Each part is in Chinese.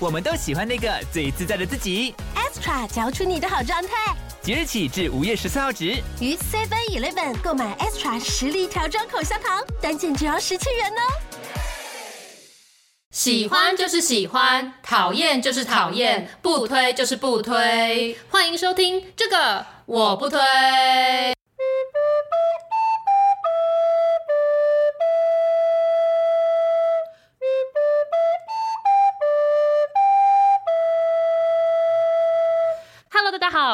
我们都喜欢那个最自在的自己。Extra 嚼出你的好状态。即日起至五月十四号止，于 Seven Eleven 购买 Extra 实力调装口香糖，单件只要十七元哦。喜欢就是喜欢，讨厌就是讨厌，不推就是不推。欢迎收听这个我不推。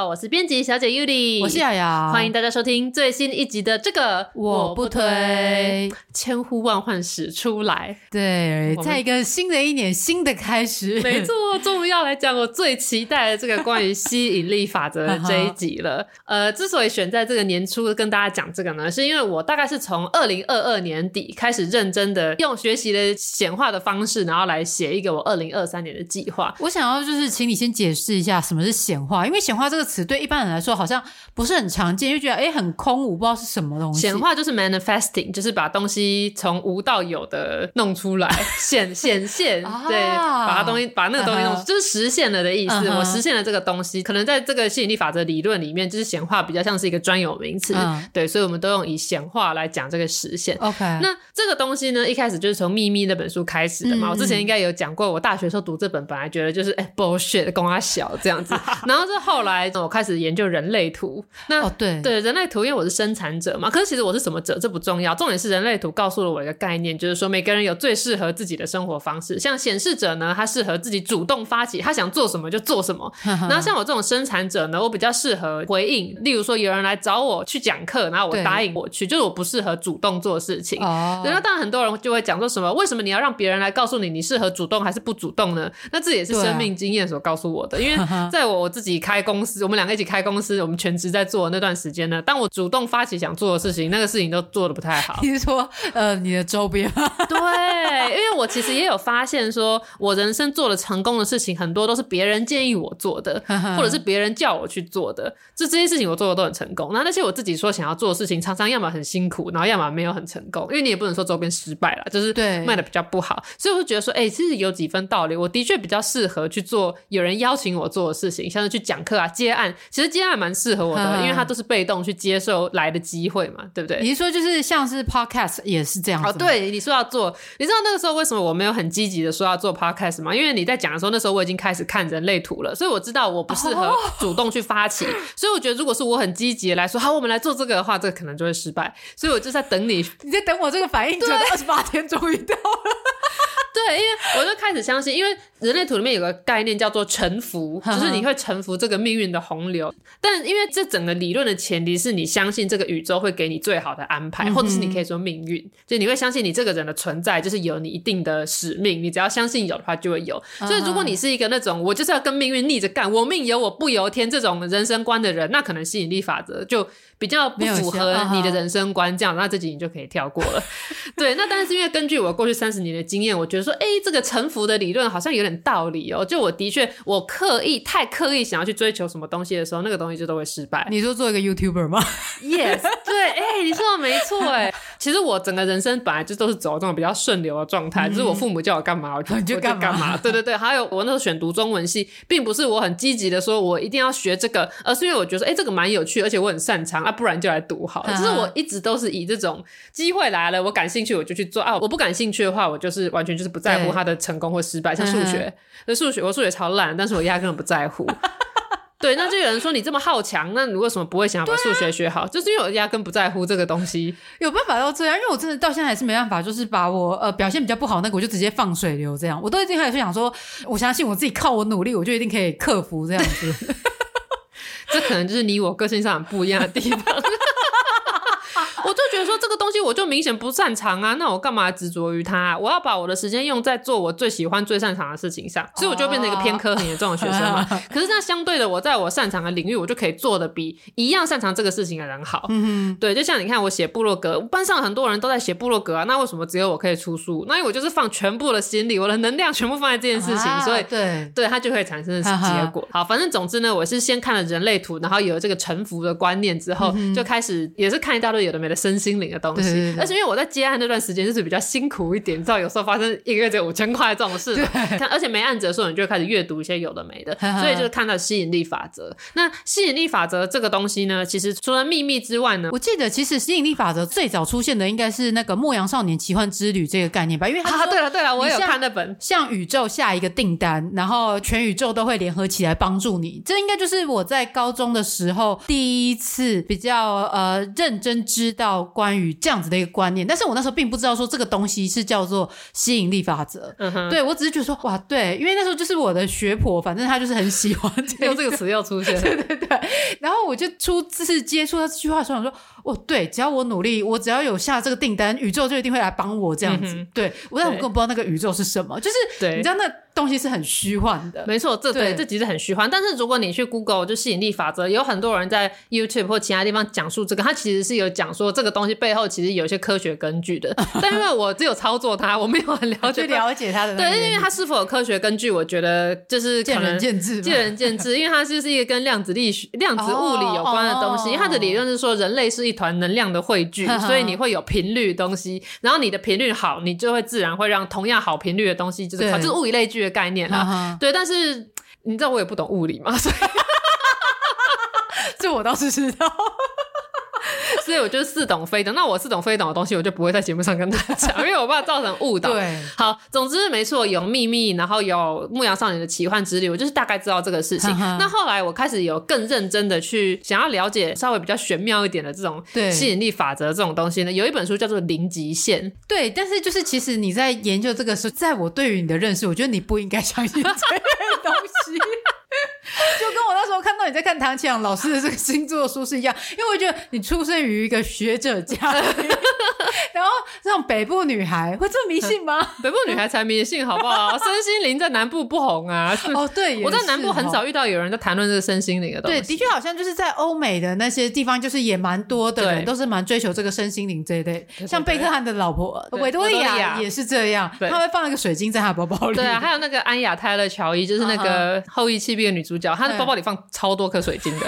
我是编辑小姐 Yuli，我是雅雅，欢迎大家收听最新一集的这个我不推，千呼万唤始出来，对，在一个新的一年，新的开始，没错，终于要来讲我最期待的这个关于吸引力法则的 这一集了。呃，之所以选在这个年初跟大家讲这个呢，是因为我大概是从二零二二年底开始认真的用学习的显化的方式，然后来写一个我二零二三年的计划。我想要就是请你先解释一下什么是显化，因为显化这个词。对一般人来说，好像不是很常见，就觉得哎，很空无，不知道是什么东西。显化就是 manifesting，就是把东西从无到有的弄出来，显显现，啊、对，把它东西把那个东西弄出，啊、就是实现了的意思。啊、我实现了这个东西，可能在这个吸引力法则理论里面，就是显化比较像是一个专有名词。啊、对，所以我们都用以显化来讲这个实现。OK，那这个东西呢，一开始就是从秘密那本书开始的嘛。嗯、我之前应该有讲过，我大学时候读这本，本来觉得就是哎 bullshit，公阿小这样子。然后是后来我开始研究人类图，那、哦、对对人类图，因为我是生产者嘛，可是其实我是什么者这不重要，重点是人类图告诉了我一个概念，就是说每个人有最适合自己的生活方式。像显示者呢，他适合自己主动发起，他想做什么就做什么。然后像我这种生产者呢，我比较适合回应，例如说有人来找我去讲课，然后我答应我去，就是我不适合主动做事情。哦，然后当然很多人就会讲说什么，为什么你要让别人来告诉你你适合主动还是不主动呢？那这也是生命经验所告诉我的，啊、因为 在我我自己开公司，我们两个一起开。公司我们全职在做那段时间呢，当我主动发起想做的事情，那个事情都做的不太好。比如说，呃，你的周边，对，因为我其实也有发现说，说我人生做的成功的事情，很多都是别人建议我做的，或者是别人叫我去做的。就这些事情我做的都很成功。那那些我自己说想要做的事情，常常要么很辛苦，然后要么没有很成功。因为你也不能说周边失败了，就是卖的比较不好。所以我就觉得说，哎、欸，其实有几分道理。我的确比较适合去做有人邀请我做的事情，像是去讲课啊、接案。其实接案蛮适合我的，因为他都是被动去接受来的机会嘛，对不对？你是说就是像是 podcast 也是这样子？哦，对，你说要做，你知道那个时候为什么我没有很积极的说要做 podcast 吗？因为你在讲的时候，那时候我已经开始看人类图了，所以我知道我不适合主动去发起，哦、所以我觉得如果是我很积极的来说，好，我们来做这个的话，这个可能就会失败，所以我就在等你，你在等我这个反应，对，二十八天终于到了。对，因为我就开始相信，因为人类图里面有个概念叫做臣服，就是你会臣服这个命运的洪流。但因为这整个理论的前提是你相信这个宇宙会给你最好的安排，或者是你可以说命运，就你会相信你这个人的存在就是有你一定的使命，你只要相信有的话就会有。所以如果你是一个那种我就是要跟命运逆着干，我命由我不由天这种人生观的人，那可能吸引力法则就比较不符合你的人生观，这样那这集你就可以跳过了。对，那但是因为根据我过去三十年的经验，我觉得。说哎，这个臣服的理论好像有点道理哦。就我的确，我刻意太刻意想要去追求什么东西的时候，那个东西就都会失败。你说做一个 YouTuber 吗？Yes，对，哎，你说的没错，哎，其实我整个人生本来就都是走这种比较顺流的状态，嗯、就是我父母叫我干嘛，我就 就干嘛。对对对，还有我那时候选读中文系，并不是我很积极的说我一定要学这个，而是因为我觉得哎，这个蛮有趣，而且我很擅长啊，不然就来读好了。就是我一直都是以这种机会来了，我感兴趣我就去做啊，我不感兴趣的话，我就是完全就是。不在乎他的成功或失败，像数学，那数、嗯、学我数学超烂，但是我压根不在乎。对，那就有人说你这么好强，那你为什么不会想要把数学学好？啊、就是因为我压根不在乎这个东西。有办法要这样？因为我真的到现在还是没办法，就是把我呃表现比较不好那个，我就直接放水流这样。我都已经开始想说，我相信我自己靠我努力，我就一定可以克服这样子。这可能就是你我个性上很不一样的地方。我就觉觉得说这个东西我就明显不擅长啊，那我干嘛执着于它？我要把我的时间用在做我最喜欢、最擅长的事情上，所以我就变成一个偏科很严重的学生嘛。可是那相对的，我在我擅长的领域，我就可以做的比一样擅长这个事情的人好。嗯，对，就像你看，我写部落格，班上很多人都在写部落格啊，那为什么只有我可以出书？那因为我就是放全部的心力，我的能量全部放在这件事情，所以对对，它就会产生的结果。好，反正总之呢，我是先看了人类图，然后有了这个臣服的观念之后，就开始也是看一大堆有的没的身心灵的东西。而且因为我在接案那段时间就是比较辛苦一点，你知道，有时候发生一个月只有五千块这种事，看而且没案子的时候，你就开始阅读一些有的没的，所以就是看到吸引力法则。那吸引力法则这个东西呢，其实除了秘密之外呢，我记得其实吸引力法则最早出现的应该是那个《牧羊少年奇幻之旅》这个概念吧，因为啊，对了对了，我有看那本，向宇宙下一个订单，然后全宇宙都会联合起来帮助你。这应该就是我在高中的时候第一次比较呃认真知道关于这样子的一个观念，但是我那时候并不知道说这个东西是叫做吸引力法则。嗯哼，对，我只是觉得说哇，对，因为那时候就是我的学婆，反正她就是很喜欢 用这个词又出现，对对对。然后我就初次接触到这句话的时候，我说哦，对，只要我努力，我只要有下这个订单，宇宙就一定会来帮我这样子。嗯、对，我但我根本不知道那个宇宙是什么，就是对你知道那。东西是很虚幻的，没错，这对，对这其实很虚幻。但是如果你去 Google 就吸引力法则，有很多人在 YouTube 或其他地方讲述这个，他其实是有讲说这个东西背后其实有一些科学根据的。但因为我只有操作它，我没有很了解 了解它的。对，因为它是否有科学根据，我觉得就是见仁见智，见仁见智。因为它就是一个跟量子力学、量子物理有关的东西。因为它的理论是说人类是一团能量的汇聚，所以你会有频率的东西，然后你的频率好，你就会自然会让同样好频率的东西就是就是物以类聚的概念啦。对，但是你知道我也不懂物理嘛，所以 这我倒是知道。所以我就似懂非懂，那我似懂非懂的东西，我就不会在节目上跟大家讲，因为我怕造成误导。对，好，总之没错，有秘密，然后有牧羊少年的奇幻之旅，我就是大概知道这个事情。那后来我开始有更认真的去想要了解稍微比较玄妙一点的这种吸引力法则这种东西呢，有一本书叫做《零极限》。对，但是就是其实你在研究这个时候，在我对于你的认识，我觉得你不应该相信这类东西。就跟我那时候看到你在看唐启阳老师的这个星座书是一样，因为我觉得你出生于一个学者家庭，然后这种北部女孩会这么迷信吗？北部女孩才迷信，好不好？身心灵在南部不红啊。哦，对，我在南部很少遇到有人在谈论这个身心灵的东西。对，的确好像就是在欧美的那些地方，就是也蛮多的人都是蛮追求这个身心灵这一类。像贝克汉的老婆维多利亚也是这样，他会放一个水晶在他包包里。对啊，还有那个安雅泰勒乔伊，就是那个后裔弃兵的女主角，她的包包里放超多颗水晶的。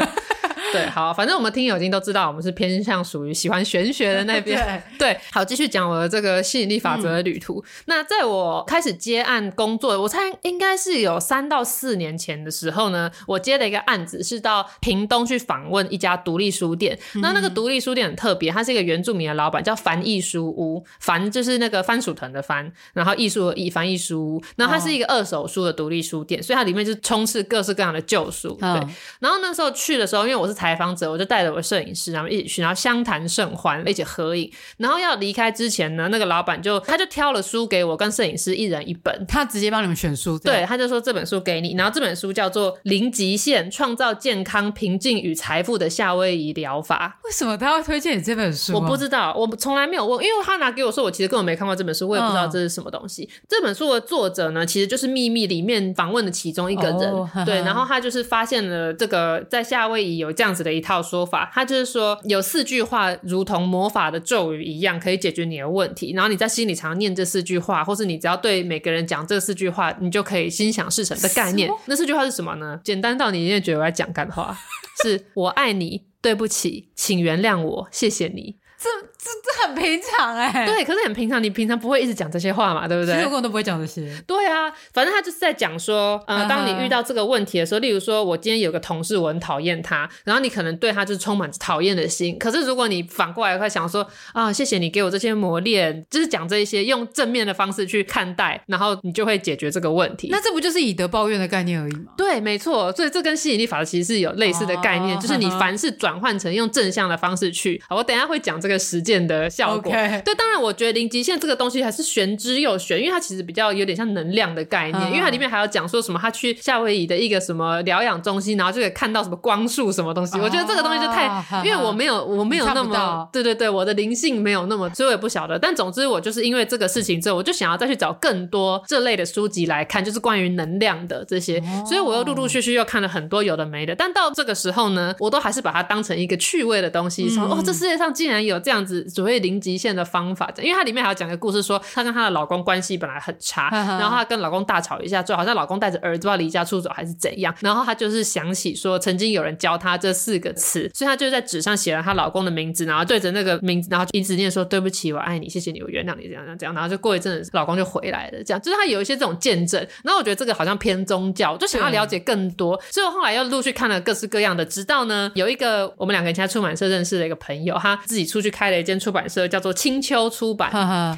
对，好，反正我们听友已经都知道，我们是偏向属于喜欢玄学的那边。对，对，好，继续讲我的这个吸引力法则的旅途。嗯、那在我开始接案工作，我猜应该是有三到四年前的时候呢，我接了一个案子，是到屏东去访问一家独立书店。嗯、那那个独立书店很特别，它是一个原住民的老板，叫樊艺书屋。樊就是那个番薯藤的番，然后艺术的艺，番艺书屋。然后它是一个二手书的独立书店，所以它里面就充斥各式各样的旧书。对。哦、然后那时候去的时候，因为我是采访者，我就带着我摄影师，然后一起去，然后相谈甚欢，一起合影。然后要离开之前呢，那个老板就他就挑了书给我跟摄影师一人一本，他直接帮你们选书。对，他就说这本书给你。然后这本书叫做《零极限：创造健康、平静与财富的夏威夷疗法》。为什么他会推荐你这本书？我不知道，我从来没有问，因为他拿给我说，我其实根本没看过这本书，我也不知道这是什么东西。嗯、这本书的作者呢，其实就是《秘密》里面访问的其中一个人。对，然后他就是发现了这个在夏威夷有这样子的一套说法，他就是说有四句话如同魔法的咒语一样，可以解决你的问题。然后你在心里常念这四句话，或是你只要对每个人讲这四句话，你就可以心想事成的概念。那四句话是什么呢？简单到你一定觉得我在讲干话，是我爱你，对不起，请原谅我，谢谢你。这这这很平常哎、欸，对，可是很平常，你平常不会一直讲这些话嘛，对不对？其实我根本都不会讲这些。对啊，反正他就是在讲说，呃，uh. 当你遇到这个问题的时候，例如说我今天有个同事，我很讨厌他，然后你可能对他就是充满讨厌的心。可是如果你反过来会想说，啊，谢谢你给我这些磨练，就是讲这一些，用正面的方式去看待，然后你就会解决这个问题。那这不就是以德报怨的概念而已吗？对，没错。所以这跟吸引力法则其实是有类似的概念，uh. 就是你凡事转换成用正向的方式去。好，我等一下会讲这个实践。限的效果。对，当然我觉得零极限这个东西还是玄之又玄，因为它其实比较有点像能量的概念，uh. 因为它里面还有讲说什么他去夏威夷的一个什么疗养中心，然后就可以看到什么光束什么东西。Uh. 我觉得这个东西就太，uh. 因为我没有我没有那么对对对，我的灵性没有那么，所以我也不晓得。但总之我就是因为这个事情之后，我就想要再去找更多这类的书籍来看，就是关于能量的这些，uh. 所以我又陆陆续续又看了很多有的没的。但到这个时候呢，我都还是把它当成一个趣味的东西，说、uh. 哦，这世界上竟然有这样子所谓零极限的方法，因为它里面还要讲个故事说，说她跟她的老公关系本来很差，uh. 然后她跟老公大吵一架，最后好像老公带着儿子要离家出走还是怎样，然后她就是想起说曾经有人教她这四个词，所以她就在纸上写了她老公的名字，然后对着那个名字，然后一直念说对不起，我爱你，谢谢你，我原谅你，这样这样这样，然后就过一阵子，老公就回来了，这样就是她有一些这种见证。然后我觉得这个好像偏宗教，就想要了解更多，所以我后来又陆续看了各式各样的，直到呢有一个我们两个人在出版社认识的一个朋友，他自己出去开了一间出版社，叫做青丘出版。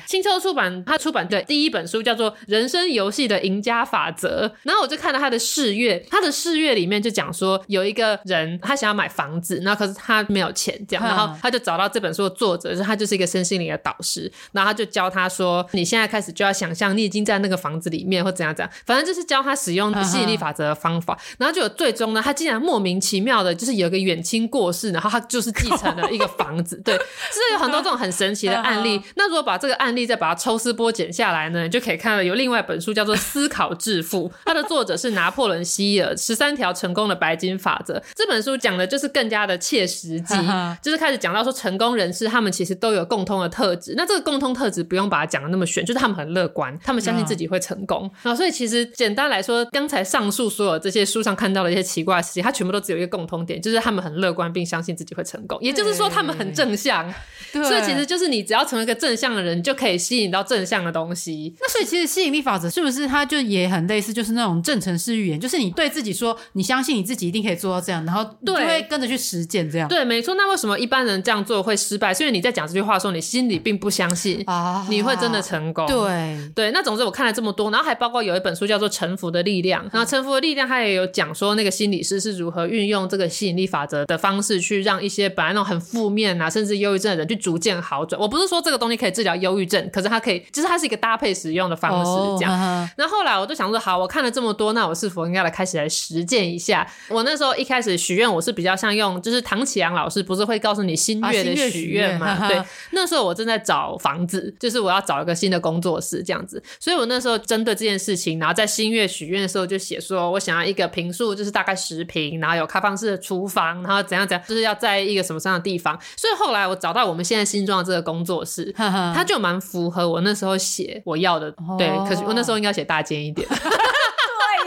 青丘出版，他出版的第一本书叫做《人生游戏的赢家法则》，然后我就看到他的试阅，他的试阅里面就讲说有一个人他想要买房子，然后可是他没有钱，这样，然后他就找到这本书的作者，就是他就是一个身心灵的导师，然后他就教他说，你现在开始就要想象你已经在那个房子里面或怎样怎样，反正就是教他使用吸引力法则的方法，然后就有最终呢，他竟然莫名其妙的，就是有一个远亲过世，然后他就是继承了一个房子，对，是有很多这种很神奇的案例。那如果把这个案例再把它抽丝剥茧下来呢，你就可以看到有另外一本书叫做《思考致富》，它的作者是拿破仑希尔，《十三条成功的白金法则》这本书讲的就是更加的切实际，就是开始讲到说成功人士他们其实都有共通的特质。那这个共通特质不用把它讲的那么玄，就是他们很乐观，他们相信自己会成功。然后所以其实简单来说，刚才上述所有这些书上看到的一些奇怪的事情，它全部都只有一个共通点，就是他们很乐观并相信自己会成功。也就是说，他们很正向。对，所以其实就是你只要成为一个正向的人，你就可以吸引到正向的东西。那所以其实吸引力法则是不是它就也很类似，就是那种正程式预言，就是你对自己说，你相信你自己一定可以做到这样，然后就会跟着去实践这样。对，没错。那为什么一般人这样做会失败？是因为你在讲这句话的时候，你心里并不相信啊，你会真的成功。对对。那总之我看了这么多，然后还包括有一本书叫做《臣服的力量》，然后《臣服的力量》它也有讲说那个心理师是如何运用这个吸引力法则的方式，去让一些本来那种很负面啊，甚至忧郁症的人去逐渐好转。我不是说这个东西可以治疗忧郁症，可是它可以，就是它是一个搭配使用的方式，这样。Oh, 那后来我就想说，好，我看了这么多，那我是否应该来开始来实践一下？我那时候一开始许愿，我是比较像用，就是唐启阳老师不是会告诉你新月的许愿嘛？对，那时候我正在找房子，就是我要找一个新的工作室这样子，所以我那时候针对这件事情，然后在新月许愿的时候就写说，我想要一个平数就是大概十平，然后有开放式的厨房，然后怎样怎样，就是要在一个什么样的地方。所以后来我找到我们现在新装的这个工作室，它就蛮符合我那时候写我要的。对，可是我那时候应该写大件一点。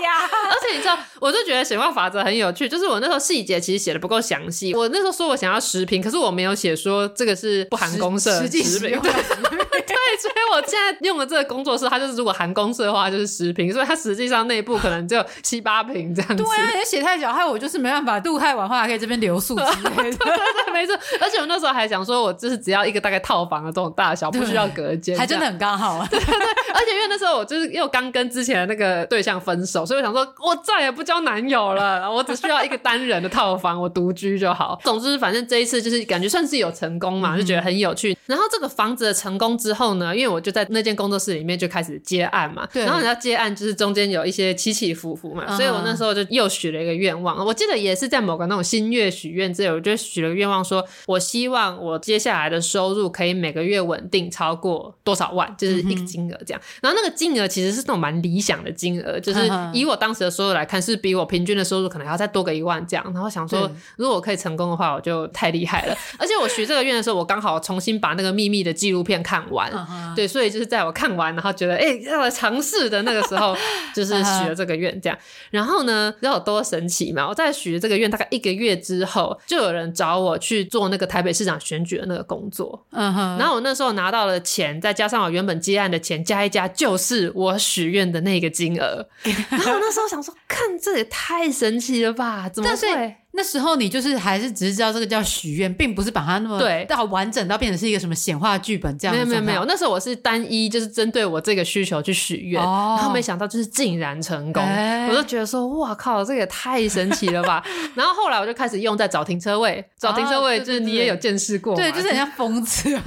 对呀，而且你知道，我就觉得显化法则很有趣，就是我那时候细节其实写的不够详细。我那时候说我想要十瓶，可是我没有写说这个是不含公社，实际十坪。对所以我现在用的这个工作室，它就是如果含公社的话，就是十瓶，所以它实际上内部可能只有七八瓶这样子。对啊，你写太小，害我就是没办法度太晚，话可以这边留宿之类的。对，对，对，没错。而且我那时候还想说，我就是只要一个大概套房的这种大小，不需要隔间，还真的很刚好啊。对对对。而且因为那时候我就是又刚跟之前的那个对象分手，所以我想说，我再也不交男友了，我只需要一个单人的套房，我独居就好。总之，反正这一次就是感觉算是有成功嘛，就觉得很有趣。然后这个房子的成功之后呢，因为我就在那间工作室里面就开始接案嘛，对。然后你要接案，就是中间有一些起起伏伏嘛，所以我那时候就又许了一个愿望。我记得也是在某个那种新月许愿之类，我就许了个愿望，说我希望我接下来的收入可以每个月稳定超过多少万，就是一个金额这样。然后那个金额其实是那种蛮理想的金额，就是以我当时的收入来看，是比我平均的收入可能还要再多个一万这样。然后想说，如果我可以成功的话，我就太厉害了。而且我许这个愿的时候，我刚好重新把那个秘密的纪录片看完，对，所以就是在我看完，然后觉得哎、欸、要来尝试的那个时候，就是许了这个愿这样。然后呢，知道有多神奇吗？我在许了这个愿大概一个月之后，就有人找我去做那个台北市长选举的那个工作。嗯哼。然后我那时候拿到了钱，再加上我原本接案的钱加一加，就是我许愿的那个金额。我那时候想说，看这也太神奇了吧？怎么会？那时候你就是还是只是知道这个叫许愿，并不是把它那么对到完整到变成是一个什么显化剧本这样。没有没有没有，那时候我是单一就是针对我这个需求去许愿，哦、然后没想到就是竟然成功，欸、我就觉得说哇靠，这个也太神奇了吧！然后后来我就开始用在找停车位，找停车位就是你也有见识过，对，就是很像疯子，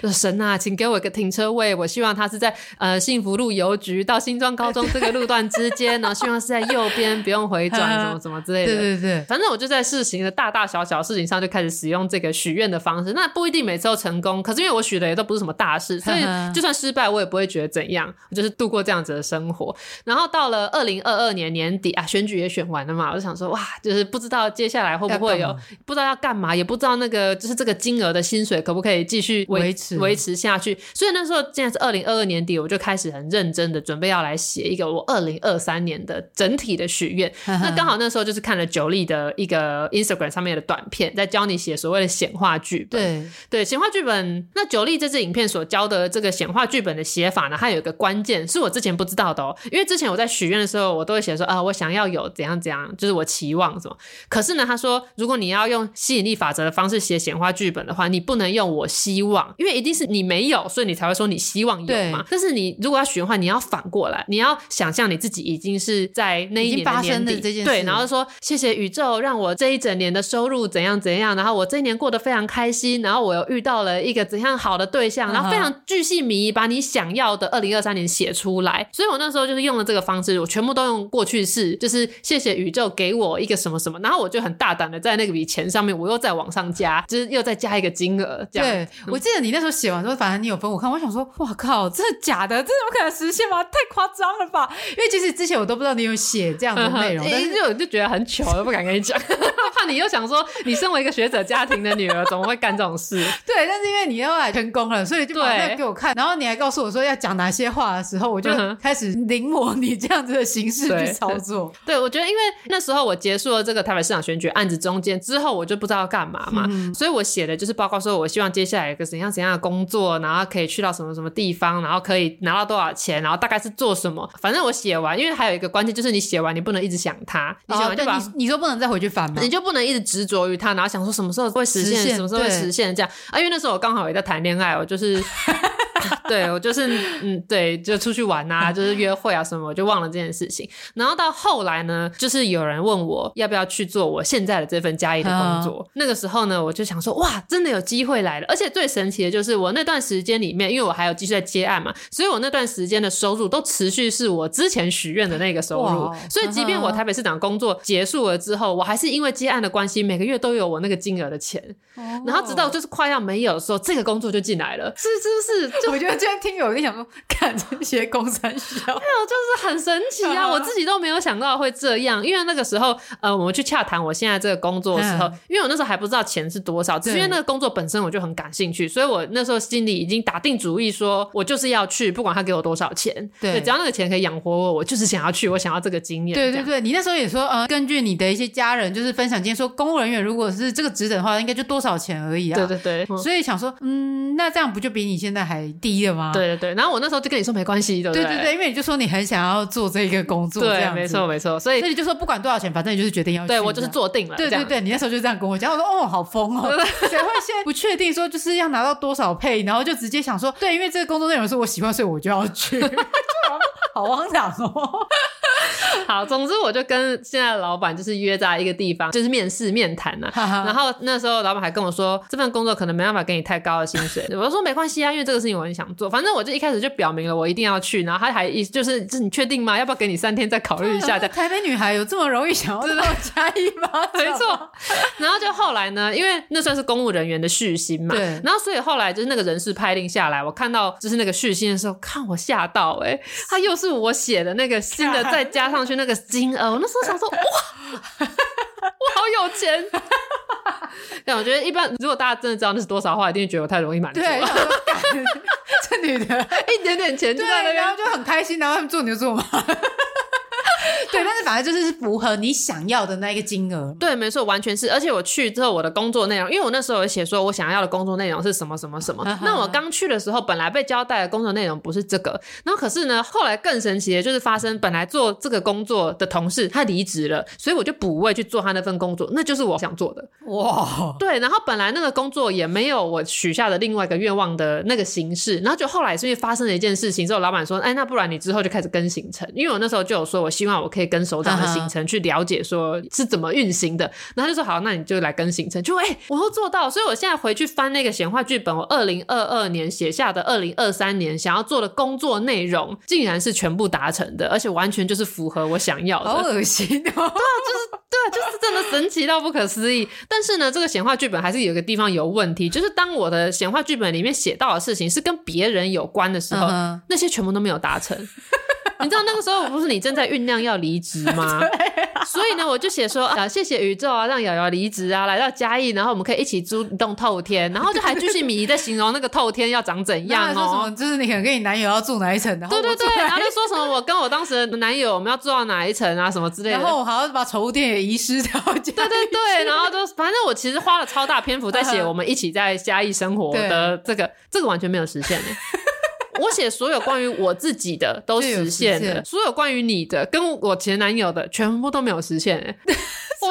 就 说神啊，请给我一个停车位，我希望它是在呃幸福路邮局到新庄高中这个路段之间，然后希望是在右边，不用回转，怎么怎么之类的。对对对，反正我就在事情的大大小小事情上就开始使用这个许愿的方式。那不一定每次都成功，可是因为我许的也都不是什么大事，所以就算失败，我也不会觉得怎样。我就是度过这样子的生活。然后到了二零二二年年底啊，选举也选完了嘛，我就想说哇，就是不知道接下来会不会有，不知道要干嘛，也不知道那个就是这个金额的薪水可不可以继续维持维持下去。所以那时候现在是二零二二年底，我就开始很认真的准备要来写一个我二零二三年的整体的许愿。那刚好那时候就是看了九力的一个 Instagram 上面的短片，在教你写所谓的显化剧本。对对，显化剧本。那九力这支影片所教的这个显化剧本的写法呢，它有一个关键是我之前不知道的哦。因为之前我在许愿的时候，我都会写说啊，我想要有怎样怎样，就是我期望什么。可是呢，他说如果你要用吸引力法则的方式写显化剧本的话，你不能用我希望，因为一定是你没有，所以你才会说你希望有嘛。但是你如果要许愿的话，你要反过来，你要想象你自己已经是在那一年的年底，对，然后说谢谢谢宇宙让我这一整年的收入怎样怎样，然后我这一年过得非常开心，然后我又遇到了一个怎样好的对象，然后非常巨细靡遗把你想要的二零二三年写出来。所以我那时候就是用了这个方式，我全部都用过去式，就是谢谢宇宙给我一个什么什么，然后我就很大胆的在那个笔钱上面，我又再往上加，就是又再加一个金额。这样。对，我记得你那时候写完之后，反正你有分我看，我想说，哇靠，这是假的，这怎么可能实现吗？太夸张了吧！因为其实之前我都不知道你有写这样的内容，但是就就觉得很糗，都不敢跟你讲，怕你又想说，你身为一个学者家庭的女儿，怎么会干这种事？对，但是因为你又来成功了，所以就把那个给我看，然后你还告诉我说要讲哪些话的时候，我就开始临摹你这样子的形式去操作。对，对，我觉得因为那时候我结束了这个台北市长选举案子中间之后，我就不知道要干嘛嘛，嗯、所以我写的就是报告说，我希望接下来一个怎样怎样的工作，然后可以去到什么什么地方，然后可以拿到多少钱，然后大概是做什么。反正我写完，因为还有一个关键就是你写完你不能一直想它，你写完就把、哦、你你说不能再回去翻吗？你就不能一直执着于它，然后想说什么时候会实现，实现什么时候会实现这样啊？因为那时候我刚好也在谈恋爱，我就是。对，我就是嗯，对，就出去玩啊，就是约会啊什么，我就忘了这件事情。然后到后来呢，就是有人问我要不要去做我现在的这份嘉义的工作。哦、那个时候呢，我就想说，哇，真的有机会来了！而且最神奇的就是，我那段时间里面，因为我还有继续在接案嘛，所以我那段时间的收入都持续是我之前许愿的那个收入。哇所以，即便我台北市长工作结束了之后，我还是因为接案的关系，每个月都有我那个金额的钱。哦、然后直到就是快要没有的时候，这个工作就进来了，是是不是？就我觉得今天听友一定想说，看这些工三小，没有，就是很神奇啊！我自己都没有想到会这样，因为那个时候，呃，我们去洽谈我现在这个工作的时候，嗯、因为我那时候还不知道钱是多少，只是因为那个工作本身我就很感兴趣，所以我那时候心里已经打定主意，说我就是要去，不管他给我多少钱，对，对，只要那个钱可以养活我，我就是想要去，我想要这个经验。对对对，你那时候也说，呃，根据你的一些家人就是分享经验，说公务人员如果是这个职等的话，应该就多少钱而已啊。对对对，嗯、所以想说，嗯，那这样不就比你现在还低了吗？对对对，然后我那时候就跟你说没关系，对不对？对对对，因为你就说你很想要做这个工作，对，没错没错，所以所以你就说不管多少钱，反正你就是决定要去。对，我就是做定了。对对对，你那时候就这样跟我讲，我说哦，好疯哦，谁会先不确定说就是要拿到多少配，然后就直接想说，对，因为这个工作内容是我喜欢，所以我就要去，好荒唐哦。好，总之我就跟现在的老板就是约在一个地方，就是面试面谈呐。然后那时候老板还跟我说，这份工作可能没办法给你太高的薪水。我就说没关系啊，因为这个事情我很想做。反正我就一开始就表明了我一定要去。然后他还意思就是，这你确定吗？要不要给你三天再考虑一下？台北女孩有这么容易想要知道嘉义吗？没错。然后就后来呢，因为那算是公务人员的续薪嘛。对。然后所以后来就是那个人事派令下来，我看到就是那个续薪的时候，看我吓到哎、欸，他又是我写的那个新的，再加上去那个金额。我那时候想说，哇，我好有钱！但我觉得一般，如果大家真的知道那是多少的话，一定会觉得我太容易满足了。对，这女的，一点点钱就在那边，然后就很开心，然后他们做你就做嘛。对，但是反正就是符合你想要的那个金额。对，没错，完全是。而且我去之后，我的工作内容，因为我那时候有写说我想要的工作内容是什么什么什么。那我刚去的时候，本来被交代的工作内容不是这个，然后可是呢，后来更神奇的就是发生，本来做这个工作的同事他离职了，所以我就补位去做他那份工作，那就是我想做的。哇，对。然后本来那个工作也没有我许下的另外一个愿望的那个形式，然后就后来是因为发生了一件事情之后，老板说，哎，那不然你之后就开始跟行程，因为我那时候就有说我希望我可以跟首长的行程去了解说是怎么运行的，然后他就说好，那你就来跟行程，就哎，我都做到，所以我现在回去翻那个显化剧本，我二零二二年写下的二零二三年想要做的工作内容，竟然是全部达成的，而且完全就是符合我想要的，好恶心哦！对啊，就是对啊，就是真的神奇到不可思议。但是呢，这个显化剧本还是有一个地方有问题，就是当我的显化剧本里面写到的事情是跟别人有关的时候，嗯、那些全部都没有达成。你知道那个时候不是你正在酝酿要离职吗？啊、所以呢，我就写说啊，谢谢宇宙啊，让瑶瑶离职啊，来到嘉义，然后我们可以一起租一栋透天，然后就还继续迷在形容那个透天要长怎样 哦，就是你可能跟你男友要住哪一层，然后对对对，然后就说什么我跟我当时的男友我们要住到哪一层啊什么之类的，然后我好像把宠物店也遗失掉，对对对，然后就反正我其实花了超大篇幅在写我们一起在嘉义生活的这个，这个完全没有实现的。我写所有关于我自己的都实现了，所有关于你的跟我前男友的全部都没有实现欸。我。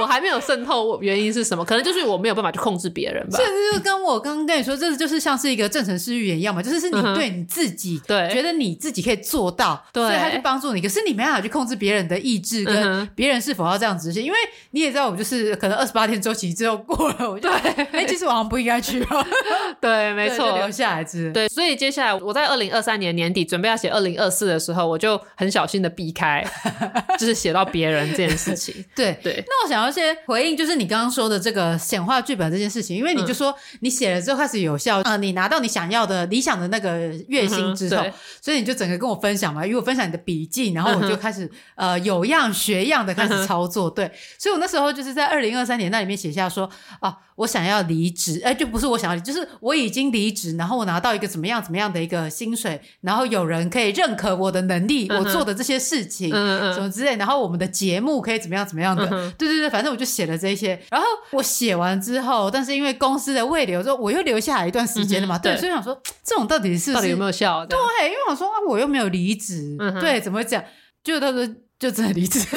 我还没有渗透，原因是什么？可能就是我没有办法去控制别人吧。甚至就跟我刚刚跟你说，这就是像是一个正程式预言一样嘛，就是是你对你自己，对，觉得你自己可以做到，对，所以他去帮助你。可是你没办法去控制别人的意志，跟别人是否要这样执行。因为你也知道，我就是可能二十八天周期之后过了，我就哎，其实我好像不应该去哦。对，没错，留下来之。对，所以接下来我在二零二三年年底准备要写二零二四的时候，我就很小心的避开，就是写到别人这件事情。对对，那我想要先回应，就是你刚刚说的这个显化剧本这件事情，因为你就说你写了之后开始有效，啊、嗯呃，你拿到你想要的理想的那个月薪之后，嗯、所以你就整个跟我分享嘛，因为我分享你的笔记，然后我就开始、嗯、呃有样学样的开始操作，嗯、对，所以我那时候就是在二零二三年那里面写下说啊。我想要离职，哎，就不是我想要离，就是我已经离职，然后我拿到一个怎么样怎么样的一个薪水，然后有人可以认可我的能力，嗯、我做的这些事情，嗯嗯什么之类，然后我们的节目可以怎么样怎么样的，嗯、对对对，反正我就写了这些。然后我写完之后，但是因为公司的未留，之后我又留下来一段时间了嘛，嗯、对，对所以想说这种到底是，是到底有没有效？对，因为我说啊，我又没有离职，嗯、对，怎么会这样？就他说就真的离职。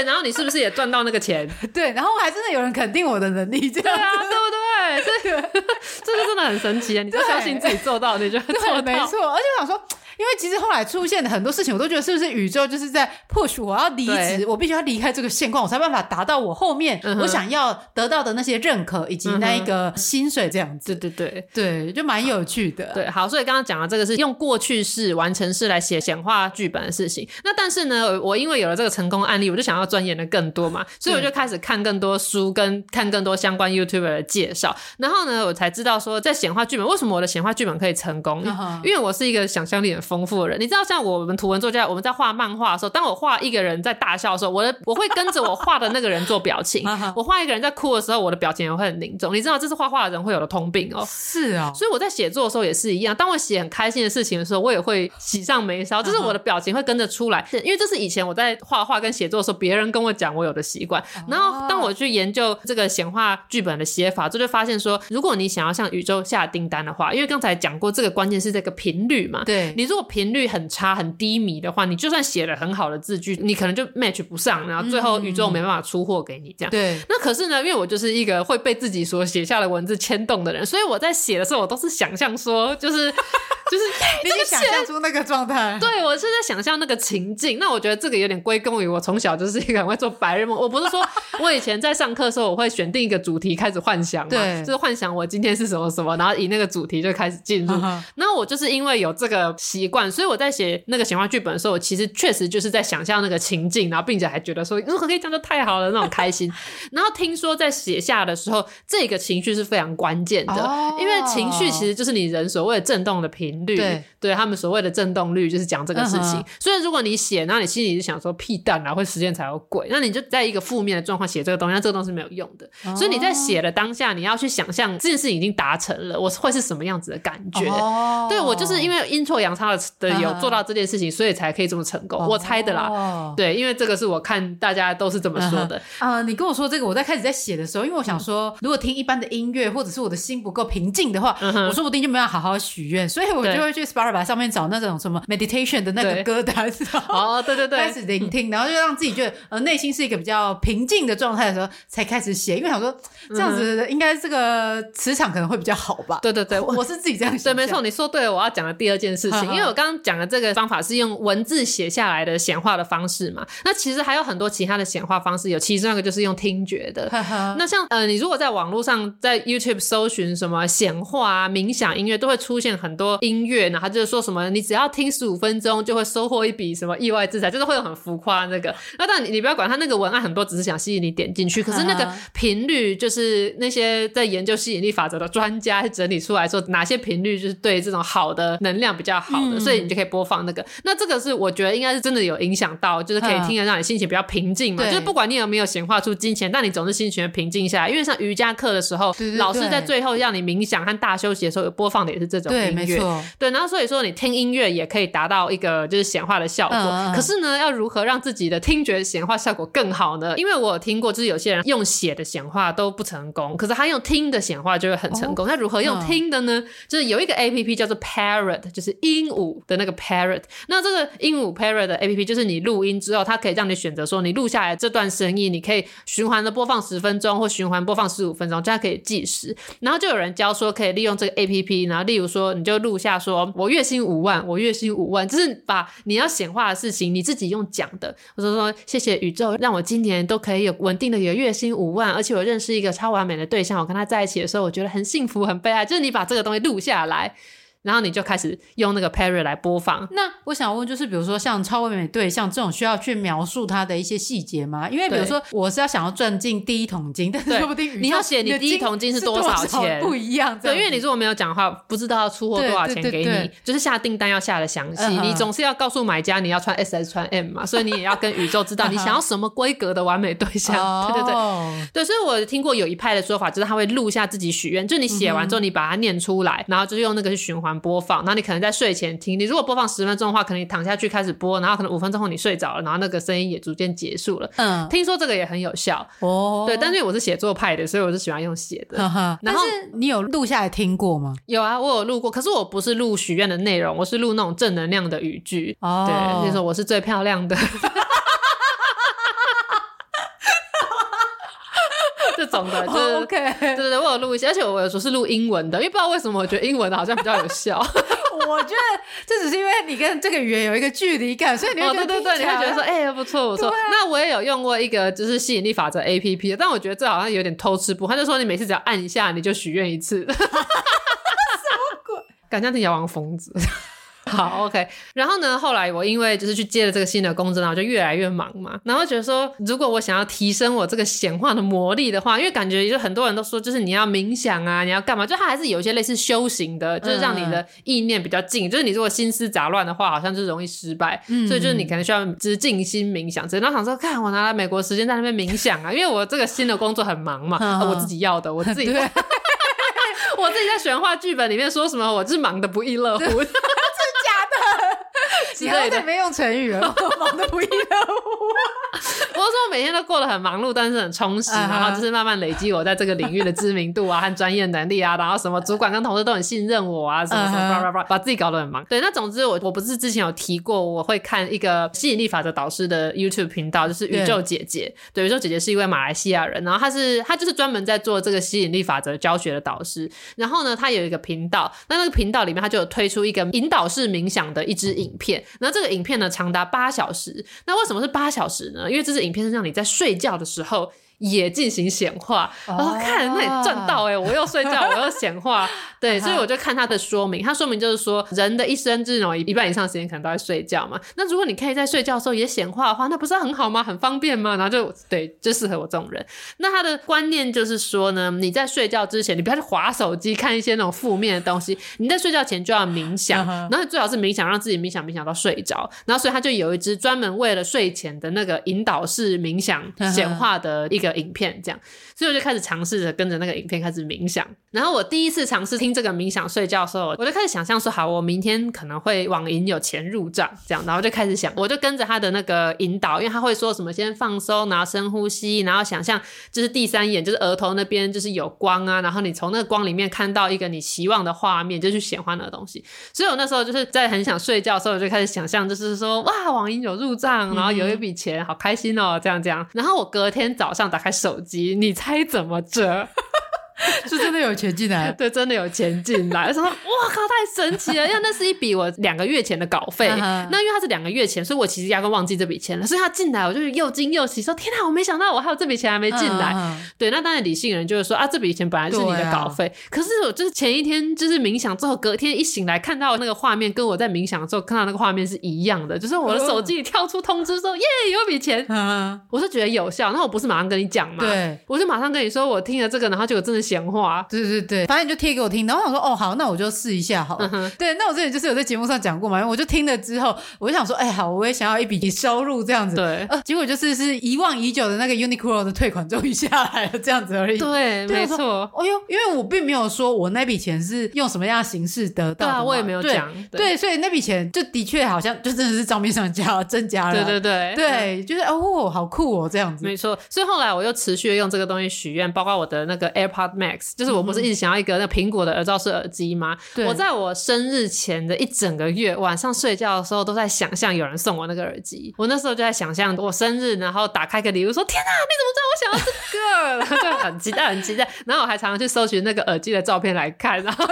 对，然后你是不是也赚到那个钱？对，然后还真的有人肯定我的能力，这样对啊，对不对？这个 这个真的很神奇啊！你就相信自己做到，你就做到，没错。而且我想说。因为其实后来出现的很多事情，我都觉得是不是宇宙就是在 push 我要离职，我必须要离开这个现况，我才办法达到我后面我想要得到的那些认可以及那一个薪水这样子。对对对对，就蛮有趣的。对，好，所以刚刚讲的这个是用过去式、完成式来写显化剧本的事情。那但是呢，我因为有了这个成功案例，我就想要钻研的更多嘛，所以我就开始看更多书，跟看更多相关 YouTuber 的介绍。然后呢，我才知道说，在显化剧本为什么我的显化剧本可以成功，因为我是一个想象力很丰富的人，你知道，像我们图文作家，我们在画漫画的时候，当我画一个人在大笑的时候，我的我会跟着我画的那个人做表情；我画一个人在哭的时候，我的表情也会很凝重。你知道，这是画画的人会有的通病哦。是啊，所以我在写作的时候也是一样。当我写很开心的事情的时候，我也会喜上眉梢，就是我的表情会跟着出来。因为这是以前我在画画跟写作的时候，别人跟我讲我有的习惯。然后当我去研究这个显化剧本的写法，这就会发现说，如果你想要向宇宙下订单的话，因为刚才讲过，这个关键是这个频率嘛。对，你如果频率很差、很低迷的话，你就算写了很好的字句，你可能就 match 不上，然后最后宇宙没办法出货给你这样。对、嗯。那可是呢，因为我就是一个会被自己所写下的文字牵动的人，所以我在写的时候，我都是想象说，就是 就是你想象出那个状态。对，我是在想象那个情境。那我觉得这个有点归功于我从小就是一个很会做白日梦。我不是说我以前在上课的时候，我会选定一个主题开始幻想嘛，对，就是幻想我今天是什么什么，然后以那个主题就开始进入。那我就是因为有这个习惯，所以我在写那个显化剧本的时候，我其实确实就是在想象那个情境，然后并且还觉得说如果可以这样就太好了那种开心。然后听说在写下的时候，这个情绪是非常关键的，哦、因为情绪其实就是你人所谓的震动的频率。对，对他们所谓的震动率就是讲这个事情。嗯、所以如果你写，然后你心里就想说屁蛋啊，会时间才有鬼，那你就在一个负面的状况写这个东西，那这个东西是没有用的。哦、所以你在写的当下，你要去想象这件事已经达成了，我会是什么样子的感觉？哦、对我就是因为阴错阳差到的有做到这件事情，所以才可以这么成功。我猜的啦，对，因为这个是我看大家都是这么说的。啊，你跟我说这个，我在开始在写的时候，因为我想说，如果听一般的音乐，或者是我的心不够平静的话，我说不定就没有好好许愿，所以我就会去 Spotify 上面找那种什么 meditation 的那个歌单，哦，对对对，开始聆听，然后就让自己觉得呃内心是一个比较平静的状态的时候，才开始写，因为想说这样子应该这个磁场可能会比较好吧。对对对，我是自己这样想。对，没错，你说对了，我要讲的第二件事情，因为我刚刚讲的这个方法是用文字写下来的显化的方式嘛，那其实还有很多其他的显化方式，有其中一个就是用听觉的。那像呃，你如果在网络上在 YouTube 搜寻什么显化啊、冥想音乐，都会出现很多音乐，然后就是说什么你只要听十五分钟就会收获一笔什么意外之财，就是会有很浮夸那个。那但你你不要管他那个文案很多，只是想吸引你点进去，可是那个频率就是那些在研究吸引力法则的专家整理出来说哪些频率就是对这种好的能量比较好的，嗯、所以你就可以播放那个。那这个是我觉得应该是真的有影响到，就是可以听得让你心情比较平静嘛。就是不管你有没有显化出金钱，但你总是心情平静下来。因为像瑜伽课的时候，对对对，老师在最后让你冥想和大休息的时候，有播放的也是这种音乐。对，然后所以说你听音乐也可以达到一个就是显化的效果。嗯、可是呢，要如何让自己的听觉显化效果更好呢？因为我有听过，就是有些人用写的显化都不成功，可是他用听的显化就会很成功。那、哦、如何用听的呢？嗯、就是有一个 A P P 叫做 Parrot，就是鹦鹉的那个 Parrot。那这个鹦鹉 Parrot 的 A P P 就是你录音之后，它可以让你选择说，你录下来这段声音，你可以循环的播放十分钟，或循环播放十五分钟，这样可以计时。然后就有人教说，可以利用这个 A P P，然后例如说，你就录下说，我月薪五万，我月薪五万，就是把你要显化的事情，你自己用讲的，或者说谢谢宇宙，让我今年都可以有稳定的有月薪五万，而且我认识一个超完美的对象，我跟他在一起的时候，我觉得很幸福，很悲哀。就是你把这个东西录下来。然后你就开始用那个 Parrot 来播放。那我想问，就是比如说像超完美对象这种，需要去描述它的一些细节吗？因为比如说我是要想要赚进第一桶金，但是说不定你要写你第一桶金是多少钱，不一样。对，因为你如果没有讲的话，不知道要出货多少钱给你，就是下订单要下的详细。你总是要告诉买家你要穿 S 还是穿 M 嘛，所以你也要跟宇宙知道你想要什么规格的完美对象。对对对，对。所以我听过有一派的说法，就是他会录下自己许愿，就你写完之后你把它念出来，然后就是用那个去循环播放，然后你。可能在睡前听，你如果播放十分钟的话，可能你躺下去开始播，然后可能五分钟后你睡着了，然后那个声音也逐渐结束了。嗯，听说这个也很有效哦。对，但是我是写作派的，所以我是喜欢用写的。然后你有录下来听过吗？有啊，我有录过，可是我不是录许愿的内容，我是录那种正能量的语句。哦，对，就是说我是最漂亮的。这种的，就是 OK，对对对，我有录一些，而且我有时候是录英文的，因为不知道为什么，我觉得英文的好像比较有效。我觉得这只是因为你跟这个语言有一个距离感，所以你会觉得、哦、对对对，你会觉得说，哎、欸，不错不错。啊、那我也有用过一个就是吸引力法则 APP，但我觉得这好像有点偷吃不。他就说你每次只要按一下，你就许愿一次。什么鬼？感觉挺像疯子。好，OK。然后呢，后来我因为就是去接了这个新的工作，然后就越来越忙嘛。然后觉得说，如果我想要提升我这个显化的魔力的话，因为感觉就很多人都说，就是你要冥想啊，你要干嘛？就它还是有一些类似修行的，就是让你的意念比较静。嗯、就是你如果心思杂乱的话，好像就容易失败。嗯、所以就是你可能需要只静心冥想。然后想说，看我拿来美国时间在那边冥想啊，因为我这个新的工作很忙嘛，嗯、我自己要的，我自己，对我自己在玄化剧本里面说什么，我就是忙得不亦乐乎。你还在没用成语了，忙得不亦乐乎。我说我每天都过得很忙碌，但是很充实，然后就是慢慢累积我在这个领域的知名度啊和专业能力啊，然后什么主管跟同事都很信任我啊，什么什么，叭叭叭，把自己搞得很忙。对，那总之我我不是之前有提过，我会看一个吸引力法则导师的 YouTube 频道，就是宇宙姐姐。对，宇宙姐姐是一位马来西亚人，然后她是她就是专门在做这个吸引力法则教学的导师。然后呢，她有一个频道，那那个频道里面她就有推出一个引导式冥想的一支影片。那这个影片呢，长达八小时。那为什么是八小时呢？因为这是影片是让你在睡觉的时候。也进行显化，我说看那里赚到哎、欸，我又睡觉，我又显化，对，所以我就看他的说明，他说明就是说，人的一生这种一半以上时间可能都在睡觉嘛，那如果你可以在睡觉的时候也显化的话，那不是很好吗？很方便吗？然后就对，就适合我这种人。那他的观念就是说呢，你在睡觉之前，你不要去划手机看一些那种负面的东西，你在睡觉前就要冥想，然后最好是冥想让自己冥想冥想到睡着，然后所以他就有一支专门为了睡前的那个引导式冥想显化的一个。影片这样，所以我就开始尝试着跟着那个影片开始冥想。然后我第一次尝试听这个冥想睡觉的时候，我就开始想象说，好，我明天可能会网银有钱入账这样，然后就开始想，我就跟着他的那个引导，因为他会说什么先放松，然后深呼吸，然后想象就是第三眼就是额头那边就是有光啊，然后你从那个光里面看到一个你希望的画面，就去显化那个东西。所以我那时候就是在很想睡觉的时候，我就开始想象，就是说哇，网银有入账，然后有一笔钱，好开心哦，这样这样。然后我隔天早上打开手机，你猜该怎么折 是真的有钱进来，对，真的有钱进来。我说：“哇靠，太神奇了！因为那是一笔我两个月前的稿费。那因为他是两个月前，所以我其实压根忘记这笔钱了。所以他进来，我就是又惊又喜，说：天哪，我没想到我还有这笔钱还没进来。对，那当然理性人就是说啊，这笔钱本来是你的稿费。可是我就是前一天就是冥想之后，隔天一醒来看到那个画面，跟我在冥想的时候看到那个画面是一样的，就是我的手机里跳出通知说：耶，有笔钱。我是觉得有效，那我不是马上跟你讲吗？对，我就马上跟你说，我听了这个，然后结果真的闲话。对对对，反正你就贴给我听，然后我想说，哦好，那我就试一下好了。嗯、对，那我之前就是有在节目上讲过嘛，我就听了之后，我就想说，哎好，我也想要一笔收入这样子。对，呃，结果就是是遗忘已久的那个 Uniqlo 的退款终于下来了，这样子而已。对，对没错。哎呦，因为我并没有说我那笔钱是用什么样的形式得到的，对，我也没有讲。对，对对，所以那笔钱就的确好像就真的是账面上加增加了。对对对对，就是哦，好酷哦，这样子。没错。所以后来我又持续的用这个东西许愿，包括我的那个 AirPod Max，就是我不是一直想要一个那苹果的耳罩式耳机吗？对。我在我生日前的一整个月，晚上睡觉的时候都在想象有人送我那个耳机。我那时候就在想象我生日，然后打开个礼物，说：“天哪，你怎么知道我想要这个？”然后就很期待，很期待。然后我还常常去搜寻那个耳机的照片来看，然后